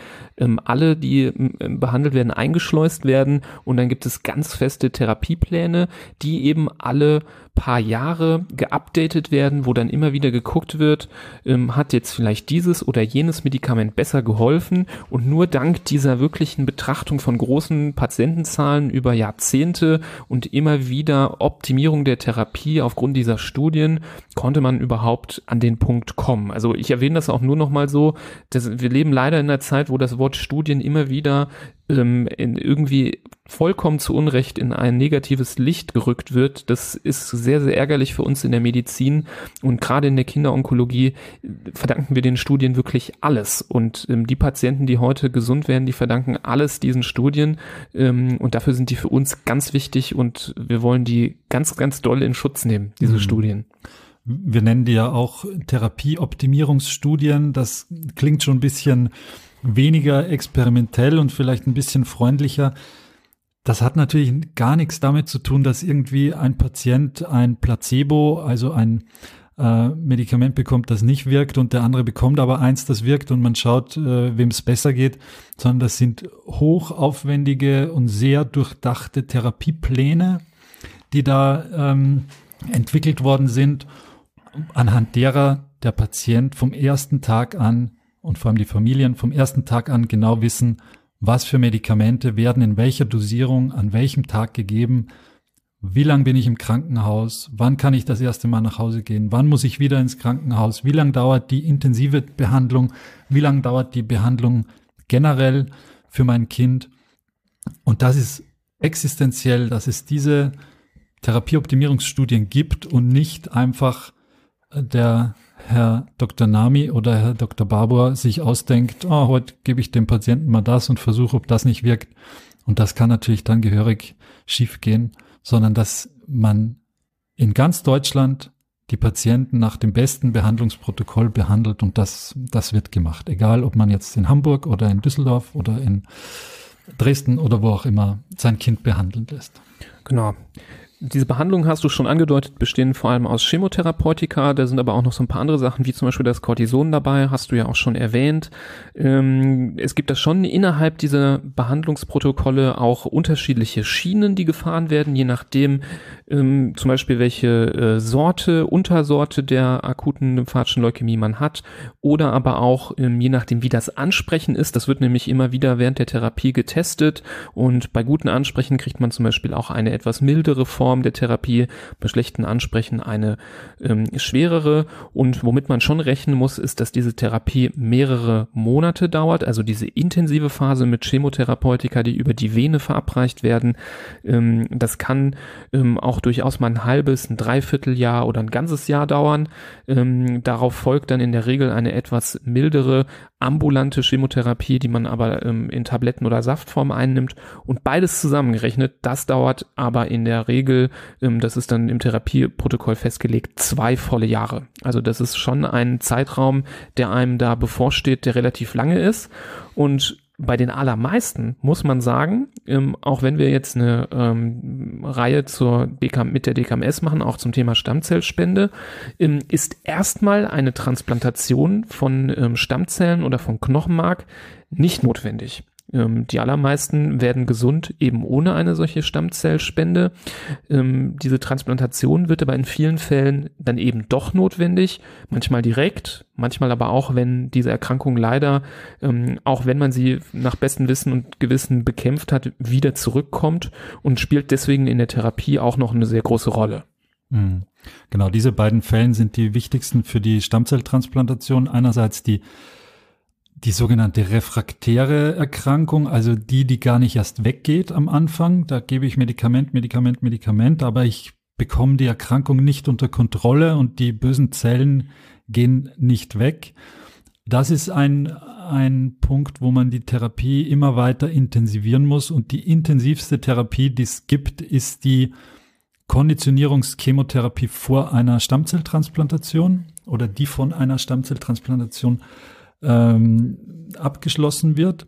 alle, die behandelt werden, eingeschleust werden und dann gibt es ganz feste Therapiepläne, die eben alle paar Jahre geupdatet werden, wo dann immer wieder geguckt wird, ähm, hat jetzt vielleicht dieses oder jenes Medikament besser geholfen und nur dank dieser wirklichen Betrachtung von großen Patientenzahlen über Jahrzehnte und immer wieder Optimierung der Therapie aufgrund dieser Studien konnte man überhaupt an den Punkt kommen. Also ich erwähne das auch nur noch mal so, dass wir leben leider in einer Zeit, wo das Wort Studien immer wieder ähm, irgendwie vollkommen zu Unrecht in ein negatives Licht gerückt wird. Das ist sehr, sehr ärgerlich für uns in der Medizin und gerade in der Kinderonkologie verdanken wir den Studien wirklich alles. Und ähm, die Patienten, die heute gesund werden, die verdanken alles diesen Studien ähm, und dafür sind die für uns ganz wichtig und wir wollen die ganz, ganz doll in Schutz nehmen, diese mhm. Studien. Wir nennen die ja auch Therapieoptimierungsstudien. Das klingt schon ein bisschen weniger experimentell und vielleicht ein bisschen freundlicher. Das hat natürlich gar nichts damit zu tun, dass irgendwie ein Patient ein Placebo, also ein äh, Medikament bekommt, das nicht wirkt und der andere bekommt aber eins, das wirkt und man schaut, äh, wem es besser geht, sondern das sind hochaufwendige und sehr durchdachte Therapiepläne, die da ähm, entwickelt worden sind, anhand derer der Patient vom ersten Tag an und vor allem die Familien vom ersten Tag an genau wissen, was für Medikamente werden in welcher Dosierung an welchem Tag gegeben, wie lange bin ich im Krankenhaus, wann kann ich das erste Mal nach Hause gehen, wann muss ich wieder ins Krankenhaus, wie lange dauert die intensive Behandlung, wie lange dauert die Behandlung generell für mein Kind. Und das ist existenziell, dass es diese Therapieoptimierungsstudien gibt und nicht einfach der Herr Dr. Nami oder Herr Dr. Barbour sich ausdenkt, oh, heute gebe ich dem Patienten mal das und versuche, ob das nicht wirkt. Und das kann natürlich dann gehörig schiefgehen, sondern dass man in ganz Deutschland die Patienten nach dem besten Behandlungsprotokoll behandelt und das, das wird gemacht. Egal, ob man jetzt in Hamburg oder in Düsseldorf oder in Dresden oder wo auch immer sein Kind behandeln lässt. Genau. Diese Behandlungen hast du schon angedeutet, bestehen vor allem aus Chemotherapeutika. Da sind aber auch noch so ein paar andere Sachen, wie zum Beispiel das Cortison dabei, hast du ja auch schon erwähnt. Ähm, es gibt da schon innerhalb dieser Behandlungsprotokolle auch unterschiedliche Schienen, die gefahren werden, je nachdem ähm, zum Beispiel welche äh, Sorte, Untersorte der akuten lymphatischen Leukämie man hat oder aber auch ähm, je nachdem, wie das Ansprechen ist. Das wird nämlich immer wieder während der Therapie getestet und bei guten Ansprechen kriegt man zum Beispiel auch eine etwas mildere Form Form der Therapie, bei schlechten Ansprechen eine ähm, schwerere. Und womit man schon rechnen muss, ist, dass diese Therapie mehrere Monate dauert, also diese intensive Phase mit Chemotherapeutika, die über die Vene verabreicht werden. Ähm, das kann ähm, auch durchaus mal ein halbes, ein Dreivierteljahr oder ein ganzes Jahr dauern. Ähm, darauf folgt dann in der Regel eine etwas mildere ambulante Chemotherapie, die man aber ähm, in Tabletten oder Saftform einnimmt. Und beides zusammengerechnet, das dauert aber in der Regel ähm, das ist dann im Therapieprotokoll festgelegt, zwei volle Jahre. Also das ist schon ein Zeitraum, der einem da bevorsteht, der relativ lange ist. Und bei den allermeisten muss man sagen, ähm, auch wenn wir jetzt eine ähm, Reihe zur DK, mit der DKMS machen, auch zum Thema Stammzellspende, ähm, ist erstmal eine Transplantation von ähm, Stammzellen oder von Knochenmark nicht notwendig. Ähm, die allermeisten werden gesund eben ohne eine solche Stammzellspende. Ähm, diese Transplantation wird aber in vielen Fällen dann eben doch notwendig, manchmal direkt, manchmal aber auch, wenn diese Erkrankung leider, ähm, auch wenn man sie nach bestem Wissen und Gewissen bekämpft hat, wieder zurückkommt und spielt deswegen in der Therapie auch noch eine sehr große Rolle. Mhm. Genau, diese beiden Fällen sind die wichtigsten für die Stammzelltransplantation. Einerseits die die sogenannte refraktäre Erkrankung, also die, die gar nicht erst weggeht am Anfang. Da gebe ich Medikament, Medikament, Medikament, aber ich bekomme die Erkrankung nicht unter Kontrolle und die bösen Zellen gehen nicht weg. Das ist ein, ein Punkt, wo man die Therapie immer weiter intensivieren muss. Und die intensivste Therapie, die es gibt, ist die Konditionierungschemotherapie vor einer Stammzelltransplantation oder die von einer Stammzelltransplantation ähm, abgeschlossen wird.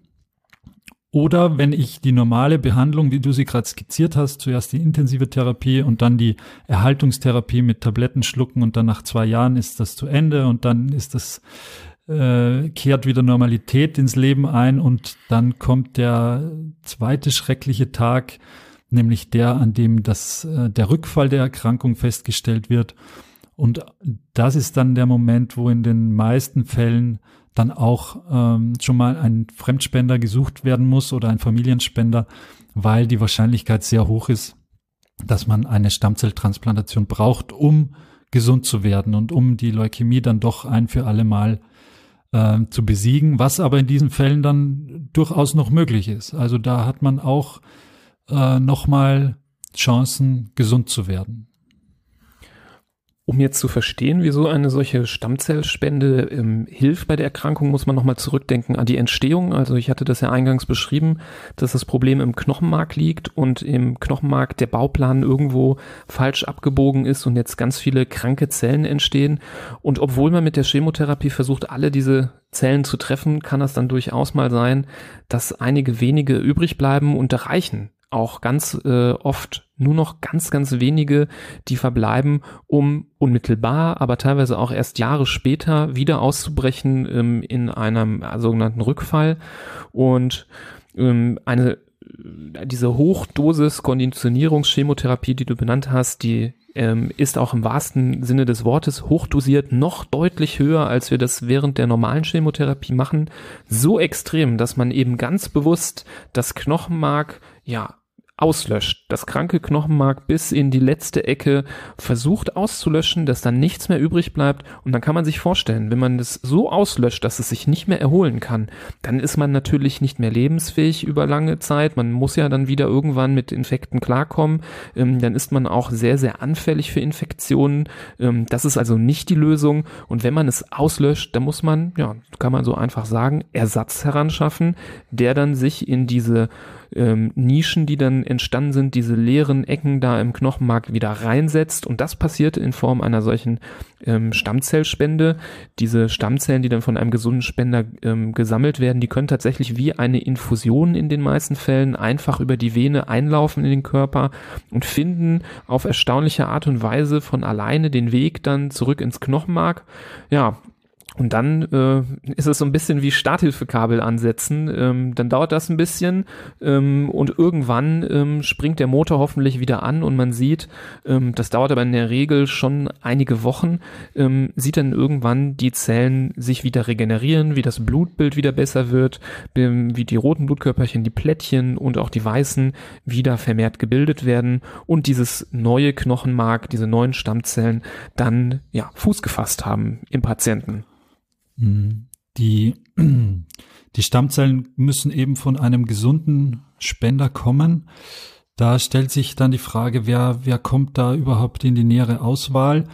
Oder wenn ich die normale Behandlung, wie du sie gerade skizziert hast, zuerst die intensive Therapie und dann die Erhaltungstherapie mit Tabletten schlucken und dann nach zwei Jahren ist das zu Ende und dann ist das äh, kehrt wieder Normalität ins Leben ein und dann kommt der zweite schreckliche Tag, nämlich der, an dem das, äh, der Rückfall der Erkrankung festgestellt wird. Und das ist dann der Moment, wo in den meisten Fällen dann auch ähm, schon mal ein Fremdspender gesucht werden muss oder ein Familienspender, weil die Wahrscheinlichkeit sehr hoch ist, dass man eine Stammzelltransplantation braucht, um gesund zu werden und um die Leukämie dann doch ein für alle Mal äh, zu besiegen, was aber in diesen Fällen dann durchaus noch möglich ist. Also da hat man auch äh, nochmal Chancen, gesund zu werden. Um jetzt zu verstehen, wieso eine solche Stammzellspende ähm, hilft bei der Erkrankung, muss man nochmal zurückdenken an die Entstehung. Also ich hatte das ja eingangs beschrieben, dass das Problem im Knochenmark liegt und im Knochenmark der Bauplan irgendwo falsch abgebogen ist und jetzt ganz viele kranke Zellen entstehen. Und obwohl man mit der Chemotherapie versucht, alle diese Zellen zu treffen, kann es dann durchaus mal sein, dass einige wenige übrig bleiben und da reichen auch ganz äh, oft nur noch ganz, ganz wenige, die verbleiben, um unmittelbar, aber teilweise auch erst Jahre später wieder auszubrechen ähm, in einem sogenannten Rückfall. Und ähm, eine diese Hochdosis Konditionierungschemotherapie, die du benannt hast, die ähm, ist auch im wahrsten Sinne des Wortes hochdosiert noch deutlich höher, als wir das während der normalen Chemotherapie machen. So extrem, dass man eben ganz bewusst das Knochenmark ja auslöscht. Das kranke Knochenmark bis in die letzte Ecke versucht auszulöschen, dass dann nichts mehr übrig bleibt. Und dann kann man sich vorstellen, wenn man das so auslöscht, dass es sich nicht mehr erholen kann, dann ist man natürlich nicht mehr lebensfähig über lange Zeit. Man muss ja dann wieder irgendwann mit Infekten klarkommen. Ähm, dann ist man auch sehr, sehr anfällig für Infektionen. Ähm, das ist also nicht die Lösung. Und wenn man es auslöscht, dann muss man, ja, kann man so einfach sagen, Ersatz heranschaffen, der dann sich in diese ähm, Nischen, die dann entstanden sind, diese leeren Ecken da im Knochenmark wieder reinsetzt. Und das passiert in Form einer solchen ähm, Stammzellspende. Diese Stammzellen, die dann von einem gesunden Spender ähm, gesammelt werden, die können tatsächlich wie eine Infusion in den meisten Fällen einfach über die Vene einlaufen in den Körper und finden auf erstaunliche Art und Weise von alleine den Weg dann zurück ins Knochenmark. Ja, und dann äh, ist es so ein bisschen wie Starthilfekabel ansetzen. Ähm, dann dauert das ein bisschen ähm, und irgendwann ähm, springt der Motor hoffentlich wieder an und man sieht, ähm, das dauert aber in der Regel schon einige Wochen, ähm, sieht dann irgendwann die Zellen sich wieder regenerieren, wie das Blutbild wieder besser wird, ähm, wie die roten Blutkörperchen, die Plättchen und auch die weißen wieder vermehrt gebildet werden und dieses neue Knochenmark, diese neuen Stammzellen dann ja Fuß gefasst haben im Patienten. Die, (clears throat) die Stammzellen müssen eben von einem gesunden Spender kommen. Da stellt sich dann die Frage, wer, wer kommt da überhaupt in die nähere Auswahl?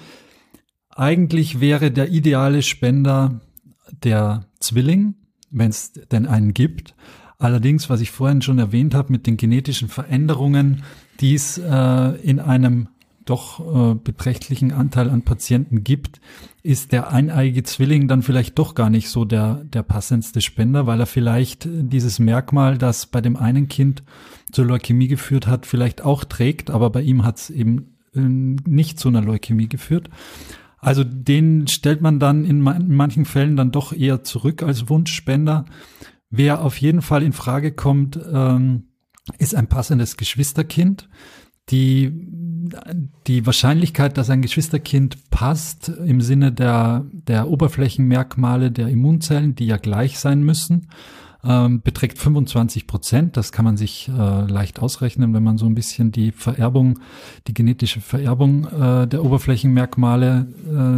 Eigentlich wäre der ideale Spender der Zwilling, wenn es denn einen gibt. Allerdings, was ich vorhin schon erwähnt habe, mit den genetischen Veränderungen, die es äh, in einem doch äh, beträchtlichen Anteil an Patienten gibt, ist der eineige Zwilling dann vielleicht doch gar nicht so der, der passendste Spender, weil er vielleicht dieses Merkmal, das bei dem einen Kind zur Leukämie geführt hat, vielleicht auch trägt, aber bei ihm hat es eben äh, nicht zu einer Leukämie geführt. Also den stellt man dann in, manchen Fällen dann doch eher zurück als Wunschspender. Wer auf jeden Fall in Frage kommt, ähm, ist ein passendes Geschwisterkind. Die die Wahrscheinlichkeit, dass ein Geschwisterkind passt im Sinne der, der Oberflächenmerkmale der Immunzellen, die ja gleich sein müssen, ähm, beträgt 25 Prozent. Das kann man sich äh, leicht ausrechnen, wenn man so ein bisschen die Vererbung, die genetische Vererbung äh, der Oberflächenmerkmale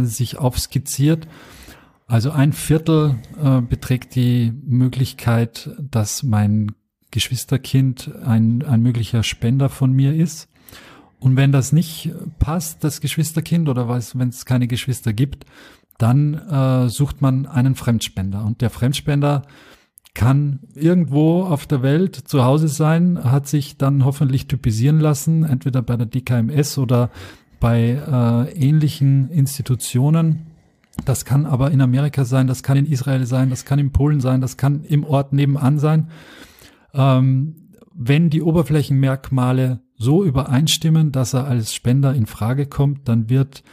äh, sich aufskizziert. Also ein Viertel äh, beträgt die Möglichkeit, dass mein Geschwisterkind ein, ein möglicher Spender von mir ist. Und wenn das nicht passt, das Geschwisterkind, oder wenn es keine Geschwister gibt, dann äh, sucht man einen Fremdspender. Und der Fremdspender kann irgendwo auf der Welt zu Hause sein, hat sich dann hoffentlich typisieren lassen, entweder bei der DKMS oder bei äh, ähnlichen Institutionen. Das kann aber in Amerika sein, das kann in Israel sein, das kann in Polen sein, das kann im Ort nebenan sein. Ähm, wenn die Oberflächenmerkmale so übereinstimmen, dass er als Spender in Frage kommt, dann wird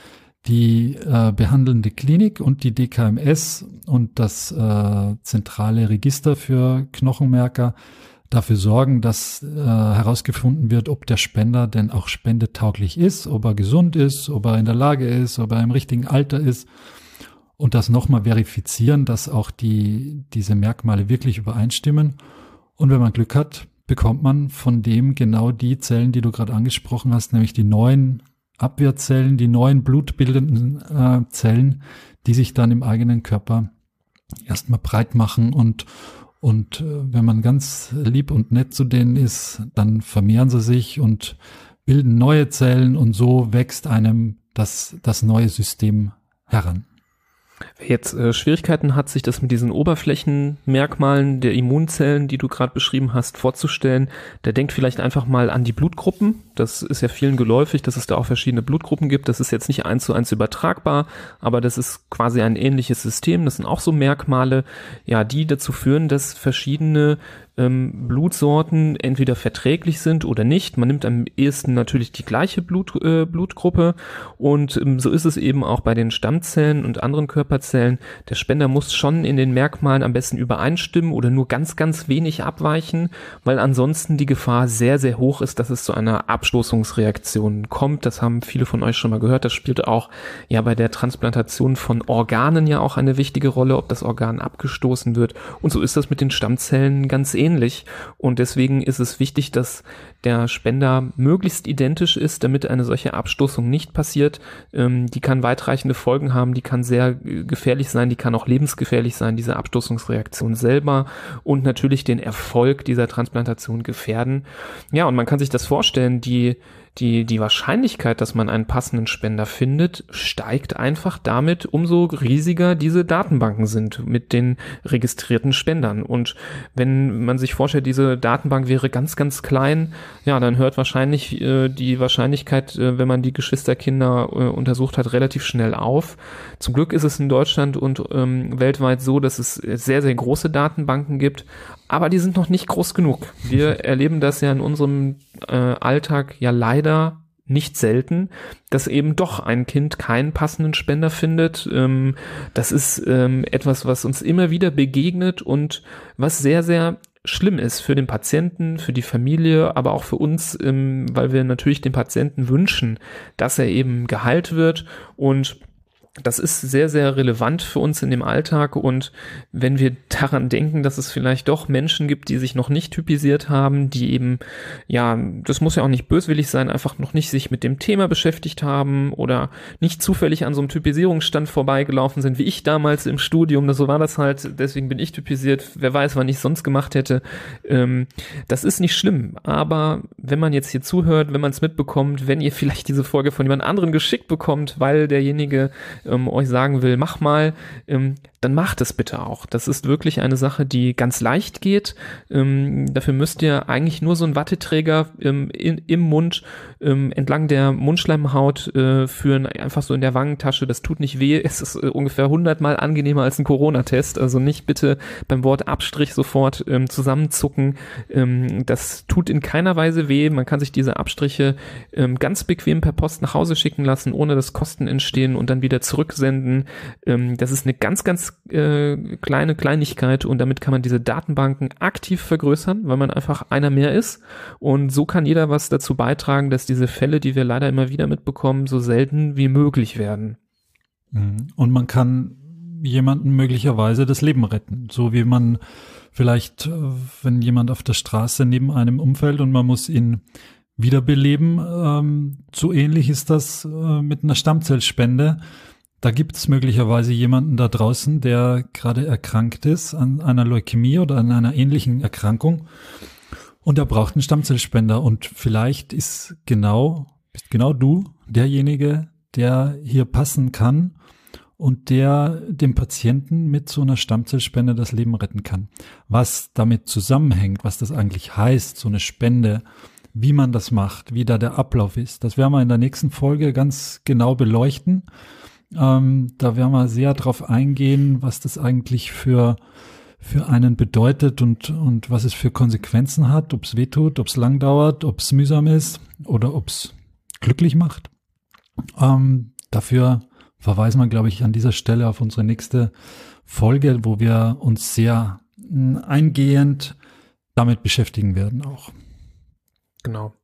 die äh, behandelnde Klinik und die DKMS und das äh, zentrale Register für Knochenmerker dafür sorgen, dass äh, herausgefunden wird, ob der Spender denn auch spendetauglich ist, ob er gesund ist, ob er in der Lage ist, ob er im richtigen Alter ist und das nochmal verifizieren, dass auch die, diese Merkmale wirklich übereinstimmen. Und wenn man Glück hat, bekommt man von dem genau die Zellen, die du gerade angesprochen hast, nämlich die neuen Abwehrzellen, die neuen blutbildenden äh, Zellen, die sich dann im eigenen Körper erstmal breit machen und und äh, wenn man ganz lieb und nett zu denen ist, dann vermehren sie sich und bilden neue Zellen und so wächst einem das, das neue System heran. Jetzt äh, Schwierigkeiten hat, sich das mit diesen Oberflächenmerkmalen der Immunzellen, die du gerade beschrieben hast, vorzustellen, der denkt vielleicht einfach mal an die Blutgruppen. Das ist ja vielen geläufig, dass es da auch verschiedene Blutgruppen gibt. Das ist jetzt nicht eins zu eins übertragbar, aber das ist quasi ein ähnliches System. Das sind auch so Merkmale, ja, die dazu führen, dass verschiedene ähm, Blutsorten entweder verträglich sind oder nicht. Man nimmt am ehesten natürlich die gleiche Blut, äh, Blutgruppe und ähm, so ist es eben auch bei den Stammzellen und anderen Körperzellen. Der Spender muss schon in den Merkmalen am besten übereinstimmen oder nur ganz, ganz wenig abweichen, weil ansonsten die Gefahr sehr, sehr hoch ist, dass es zu einer Abstoßungsreaktion kommt. Das haben viele von euch schon mal gehört. Das spielt auch ja bei der Transplantation von Organen ja auch eine wichtige Rolle, ob das Organ abgestoßen wird. Und so ist das mit den Stammzellen ganz. Und deswegen ist es wichtig, dass der Spender möglichst identisch ist, damit eine solche Abstoßung nicht passiert. Ähm, die kann weitreichende Folgen haben, die kann sehr gefährlich sein, die kann auch lebensgefährlich sein, diese Abstoßungsreaktion selber und natürlich den Erfolg dieser Transplantation gefährden. Ja, und man kann sich das vorstellen, die die, die Wahrscheinlichkeit, dass man einen passenden Spender findet, steigt einfach damit, umso riesiger diese Datenbanken sind mit den registrierten Spendern. Und wenn man sich vorstellt, diese Datenbank wäre ganz, ganz klein, ja, dann hört wahrscheinlich äh, die Wahrscheinlichkeit, äh, wenn man die Geschwisterkinder äh, untersucht hat, relativ schnell auf. Zum Glück ist es in Deutschland und ähm, weltweit so, dass es sehr, sehr große Datenbanken gibt, aber die sind noch nicht groß genug. Wir (laughs) erleben das ja in unserem äh, Alltag ja leider nicht selten, dass eben doch ein Kind keinen passenden Spender findet. Ähm, das ist ähm, etwas, was uns immer wieder begegnet und was sehr, sehr schlimm ist für den Patienten, für die Familie, aber auch für uns, ähm, weil wir natürlich den Patienten wünschen, dass er eben geheilt wird und das ist sehr, sehr relevant für uns in dem Alltag und wenn wir daran denken, dass es vielleicht doch Menschen gibt, die sich noch nicht typisiert haben, die eben, ja, das muss ja auch nicht böswillig sein, einfach noch nicht sich mit dem Thema beschäftigt haben oder nicht zufällig an so einem Typisierungsstand vorbeigelaufen sind, wie ich damals im Studium, so war das halt, deswegen bin ich typisiert, wer weiß, wann ich sonst gemacht hätte. Ähm, das ist nicht schlimm, aber wenn man jetzt hier zuhört, wenn man es mitbekommt, wenn ihr vielleicht diese Folge von jemand anderen geschickt bekommt, weil derjenige ähm, euch sagen will, mach mal, ähm, dann macht es bitte auch. Das ist wirklich eine Sache, die ganz leicht geht. Ähm, dafür müsst ihr eigentlich nur so einen Watteträger ähm, in, im Mund ähm, entlang der Mundschleimhaut äh, führen, einfach so in der Wangentasche. Das tut nicht weh. Es ist äh, ungefähr hundertmal angenehmer als ein Corona-Test. Also nicht bitte beim Wort Abstrich sofort ähm, zusammenzucken. Ähm, das tut in keiner Weise weh. Man kann sich diese Abstriche ähm, ganz bequem per Post nach Hause schicken lassen, ohne dass Kosten entstehen und dann wieder zurücksenden. Ähm, das ist eine ganz, ganz äh, kleine Kleinigkeit und damit kann man diese Datenbanken aktiv vergrößern, weil man einfach einer mehr ist. Und so kann jeder was dazu beitragen, dass diese Fälle, die wir leider immer wieder mitbekommen, so selten wie möglich werden. Mhm. Und man kann jemanden möglicherweise das Leben retten, so wie man vielleicht, äh, wenn jemand auf der Straße neben einem umfällt und man muss ihn wiederbeleben, ähm, so ähnlich ist das äh, mit einer Stammzellspende da gibt es möglicherweise jemanden da draußen, der gerade erkrankt ist an einer Leukämie oder an einer ähnlichen Erkrankung und er braucht einen Stammzellspender und vielleicht ist genau, bist genau du derjenige, der hier passen kann und der dem Patienten mit so einer Stammzellspende das Leben retten kann. Was damit zusammenhängt, was das eigentlich heißt, so eine Spende, wie man das macht, wie da der Ablauf ist, das werden wir in der nächsten Folge ganz genau beleuchten. Ähm, da werden wir sehr drauf eingehen, was das eigentlich für, für einen bedeutet und, und was es für Konsequenzen hat, ob es wehtut, ob es lang dauert, ob es mühsam ist oder ob es glücklich macht. Ähm, dafür verweisen wir, glaube ich, an dieser Stelle auf unsere nächste Folge, wo wir uns sehr hm, eingehend damit beschäftigen werden auch. Genau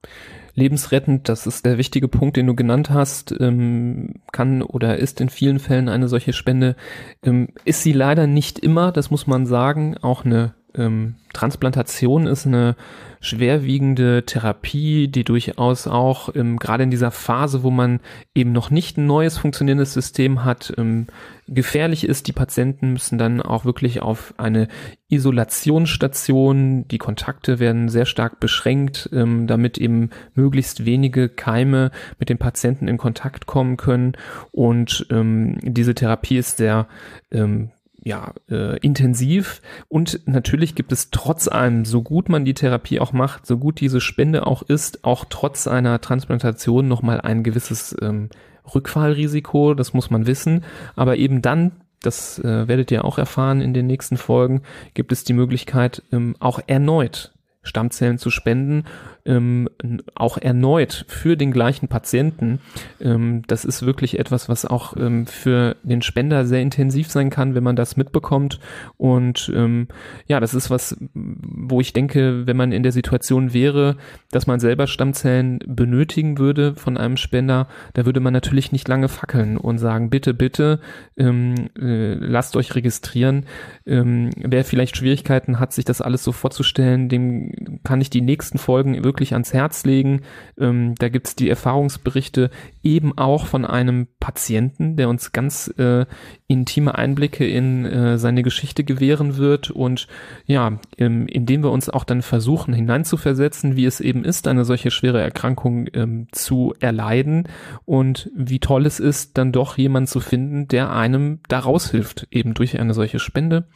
lebensrettend, das ist der wichtige Punkt, den du genannt hast, ähm, kann oder ist in vielen Fällen eine solche Spende. Ähm, ist sie leider nicht immer, das muss man sagen, auch eine ähm, Transplantation ist eine schwerwiegende Therapie, die durchaus auch ähm, gerade in dieser Phase, wo man eben noch nicht ein neues funktionierendes System hat, ähm, gefährlich ist. Die Patienten müssen dann auch wirklich auf eine Isolationsstation, die Kontakte werden sehr stark beschränkt, ähm, damit eben möglichst wenige Keime mit dem Patienten in Kontakt kommen können. Und ähm, diese Therapie ist sehr ähm, ja, äh, intensiv. Und natürlich gibt es trotz allem, so gut man die Therapie auch macht, so gut diese Spende auch ist, auch trotz einer Transplantation nochmal ein gewisses ähm, Rückfallrisiko, das muss man wissen, aber eben dann das äh, werdet ihr auch erfahren in den nächsten Folgen, gibt es die Möglichkeit, ähm, auch erneut Stammzellen zu spenden ähm, auch erneut für den gleichen Patienten. Ähm, das ist wirklich etwas, was auch ähm, für den Spender sehr intensiv sein kann, wenn man das mitbekommt. Und ähm, ja, das ist was, wo ich denke, wenn man in der Situation wäre, dass man selber Stammzellen benötigen würde von einem Spender, da würde man natürlich nicht lange fackeln und sagen, bitte, bitte, ähm, äh, lasst euch registrieren. Ähm, wer vielleicht Schwierigkeiten hat, sich das alles so vorzustellen, dem kann ich die nächsten Folgen wirklich ans Herz legen. Ähm, da gibt's die Erfahrungsberichte eben auch von einem Patienten, der uns ganz äh, intime Einblicke in äh, seine Geschichte gewähren wird und ja, ähm, indem wir uns auch dann versuchen hineinzuversetzen, wie es eben ist, eine solche schwere Erkrankung ähm, zu erleiden und wie toll es ist, dann doch jemanden zu finden, der einem daraus hilft, eben durch eine solche Spende.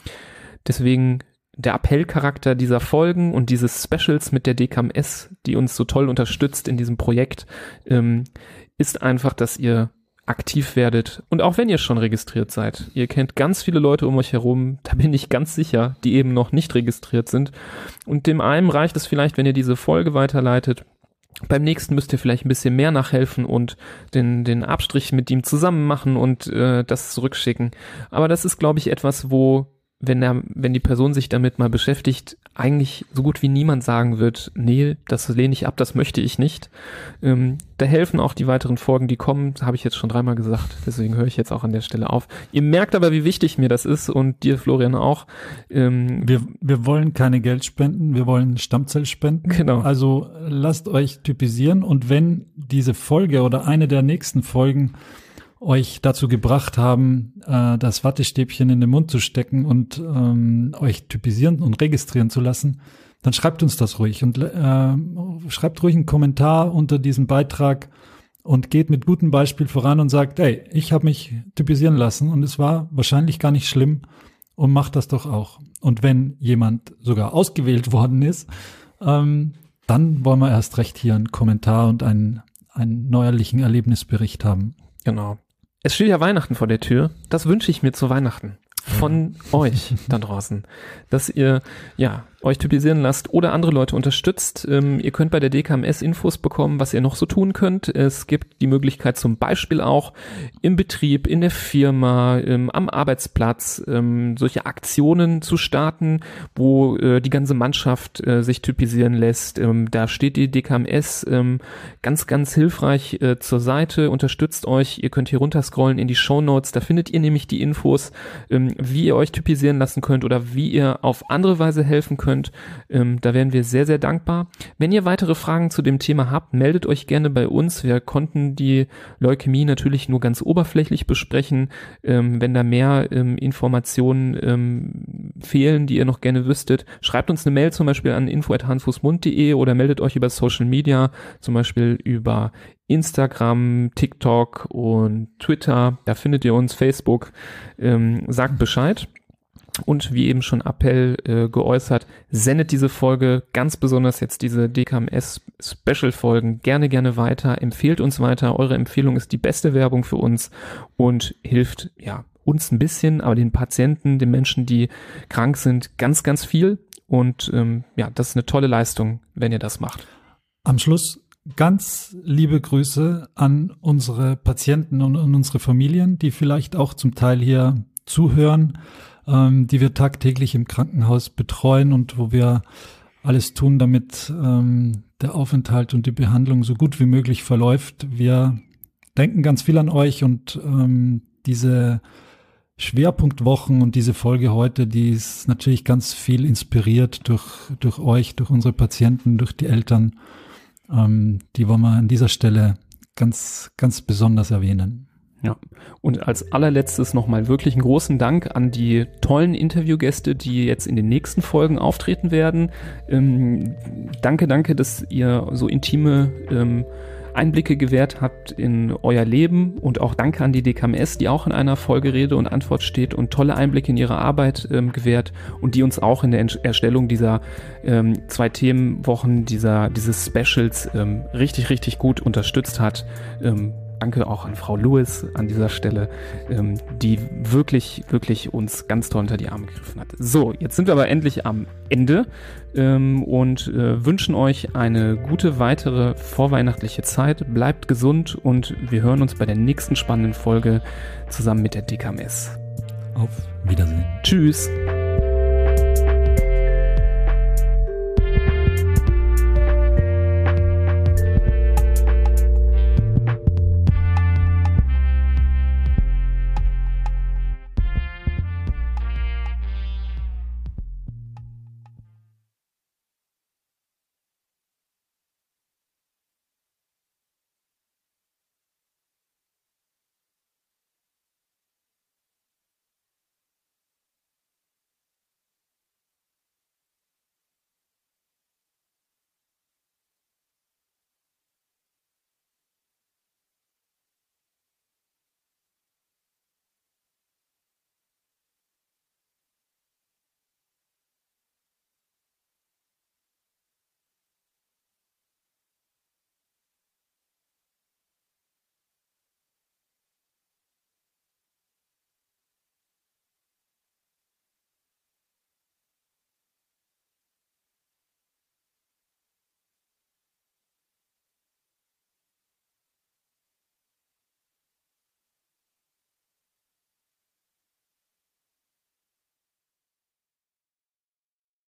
Deswegen der Appellcharakter dieser Folgen und dieses Specials mit der DKMS, die uns so toll unterstützt in diesem Projekt, ähm, ist einfach, dass ihr aktiv werdet. Und auch wenn ihr schon registriert seid, ihr kennt ganz viele Leute um euch herum, (laughs) da bin ich ganz sicher, die eben noch nicht registriert sind. Und dem einen reicht es vielleicht, wenn ihr diese Folge weiterleitet. Beim nächsten müsst ihr vielleicht ein bisschen mehr nachhelfen und den, den Abstrich mit ihm zusammen machen und äh, das zurückschicken. Aber das ist, glaube ich, etwas, wo wenn er, wenn die Person sich damit mal beschäftigt, eigentlich so gut wie niemand sagen wird, nee, das lehne ich ab, das möchte ich nicht. Ähm, da helfen auch die weiteren Folgen, die kommen, habe ich jetzt schon dreimal gesagt, deswegen höre ich jetzt auch an der Stelle auf. Ihr merkt aber, wie wichtig mir das ist und dir, Florian, auch. Ähm, wir, wir wollen keine Geldspenden, wir wollen Stammzellspenden. Genau. Also lasst euch typisieren und wenn diese Folge oder eine der nächsten Folgen euch dazu gebracht haben, äh, das Wattestäbchen in den Mund zu stecken und ähm, euch typisieren und registrieren zu lassen, dann schreibt uns das ruhig und äh, schreibt ruhig einen Kommentar unter diesem Beitrag und geht mit gutem Beispiel voran und sagt, ey, ich habe mich typisieren lassen und es war wahrscheinlich gar nicht schlimm und macht das doch auch. Und wenn jemand sogar ausgewählt worden ist, ähm, dann wollen wir erst recht hier einen Kommentar und einen, einen neuerlichen Erlebnisbericht haben. Genau. Es steht ja Weihnachten vor der Tür. Das wünsche ich mir zu Weihnachten. Von euch da draußen, dass ihr ja euch typisieren lasst oder andere Leute unterstützt. Ähm, ihr könnt bei der DKMS Infos bekommen, was ihr noch so tun könnt. Es gibt die Möglichkeit zum Beispiel auch im Betrieb, in der Firma, ähm, am Arbeitsplatz ähm, solche Aktionen zu starten, wo äh, die ganze Mannschaft äh, sich typisieren lässt. Ähm, da steht die DKMS ähm, ganz, ganz hilfreich äh, zur Seite, unterstützt euch. Ihr könnt hier runterscrollen in die Show Notes. Da findet ihr nämlich die Infos, ähm, wie ihr euch typisieren lassen könnt oder wie ihr auf andere Weise helfen könnt könnt. Ähm, da wären wir sehr, sehr dankbar. Wenn ihr weitere Fragen zu dem Thema habt, meldet euch gerne bei uns. Wir konnten die Leukämie natürlich nur ganz oberflächlich besprechen. Ähm, wenn da mehr ähm, Informationen ähm, fehlen, die ihr noch gerne wüsstet, schreibt uns eine Mail zum Beispiel an info.handfußmund.de oder meldet euch über Social Media, zum Beispiel über Instagram, TikTok und Twitter. Da findet ihr uns, Facebook. Ähm, sagt Bescheid. Und wie eben schon Appell äh, geäußert, sendet diese Folge, ganz besonders jetzt diese DKMS-Special-Folgen, gerne, gerne weiter, empfehlt uns weiter. Eure Empfehlung ist die beste Werbung für uns und hilft, ja, uns ein bisschen, aber den Patienten, den Menschen, die krank sind, ganz, ganz viel. Und ähm, ja, das ist eine tolle Leistung, wenn ihr das macht. Am Schluss ganz liebe Grüße an unsere Patienten und an unsere Familien, die vielleicht auch zum Teil hier zuhören ähm, die wir tagtäglich im Krankenhaus betreuen und wo wir alles tun, damit ähm, der Aufenthalt und die Behandlung so gut wie möglich verläuft. Wir denken ganz viel an euch und ähm, diese Schwerpunktwochen und diese Folge heute, die ist natürlich ganz viel inspiriert durch, durch euch, durch unsere Patienten, durch die Eltern. Ähm, die wollen wir an dieser Stelle ganz, ganz besonders erwähnen. Ja. Und als allerletztes nochmal wirklich einen großen Dank an die tollen Interviewgäste, die jetzt in den nächsten Folgen auftreten werden. Ähm, danke, danke, dass ihr so intime ähm, Einblicke gewährt habt in euer Leben und auch danke an die DKMS, die auch in einer Folge Rede und Antwort steht und tolle Einblicke in ihre Arbeit ähm, gewährt und die uns auch in der Erstellung dieser ähm, zwei Themenwochen, dieser, dieses Specials ähm, richtig, richtig gut unterstützt hat. Danke auch an Frau Lewis an dieser Stelle, ähm, die wirklich, wirklich uns ganz toll unter die Arme gegriffen hat. So, jetzt sind wir aber endlich am Ende ähm, und äh, wünschen euch eine gute weitere vorweihnachtliche Zeit. Bleibt gesund und wir hören uns bei der nächsten spannenden Folge zusammen mit der DKMS. Auf Wiedersehen. Tschüss.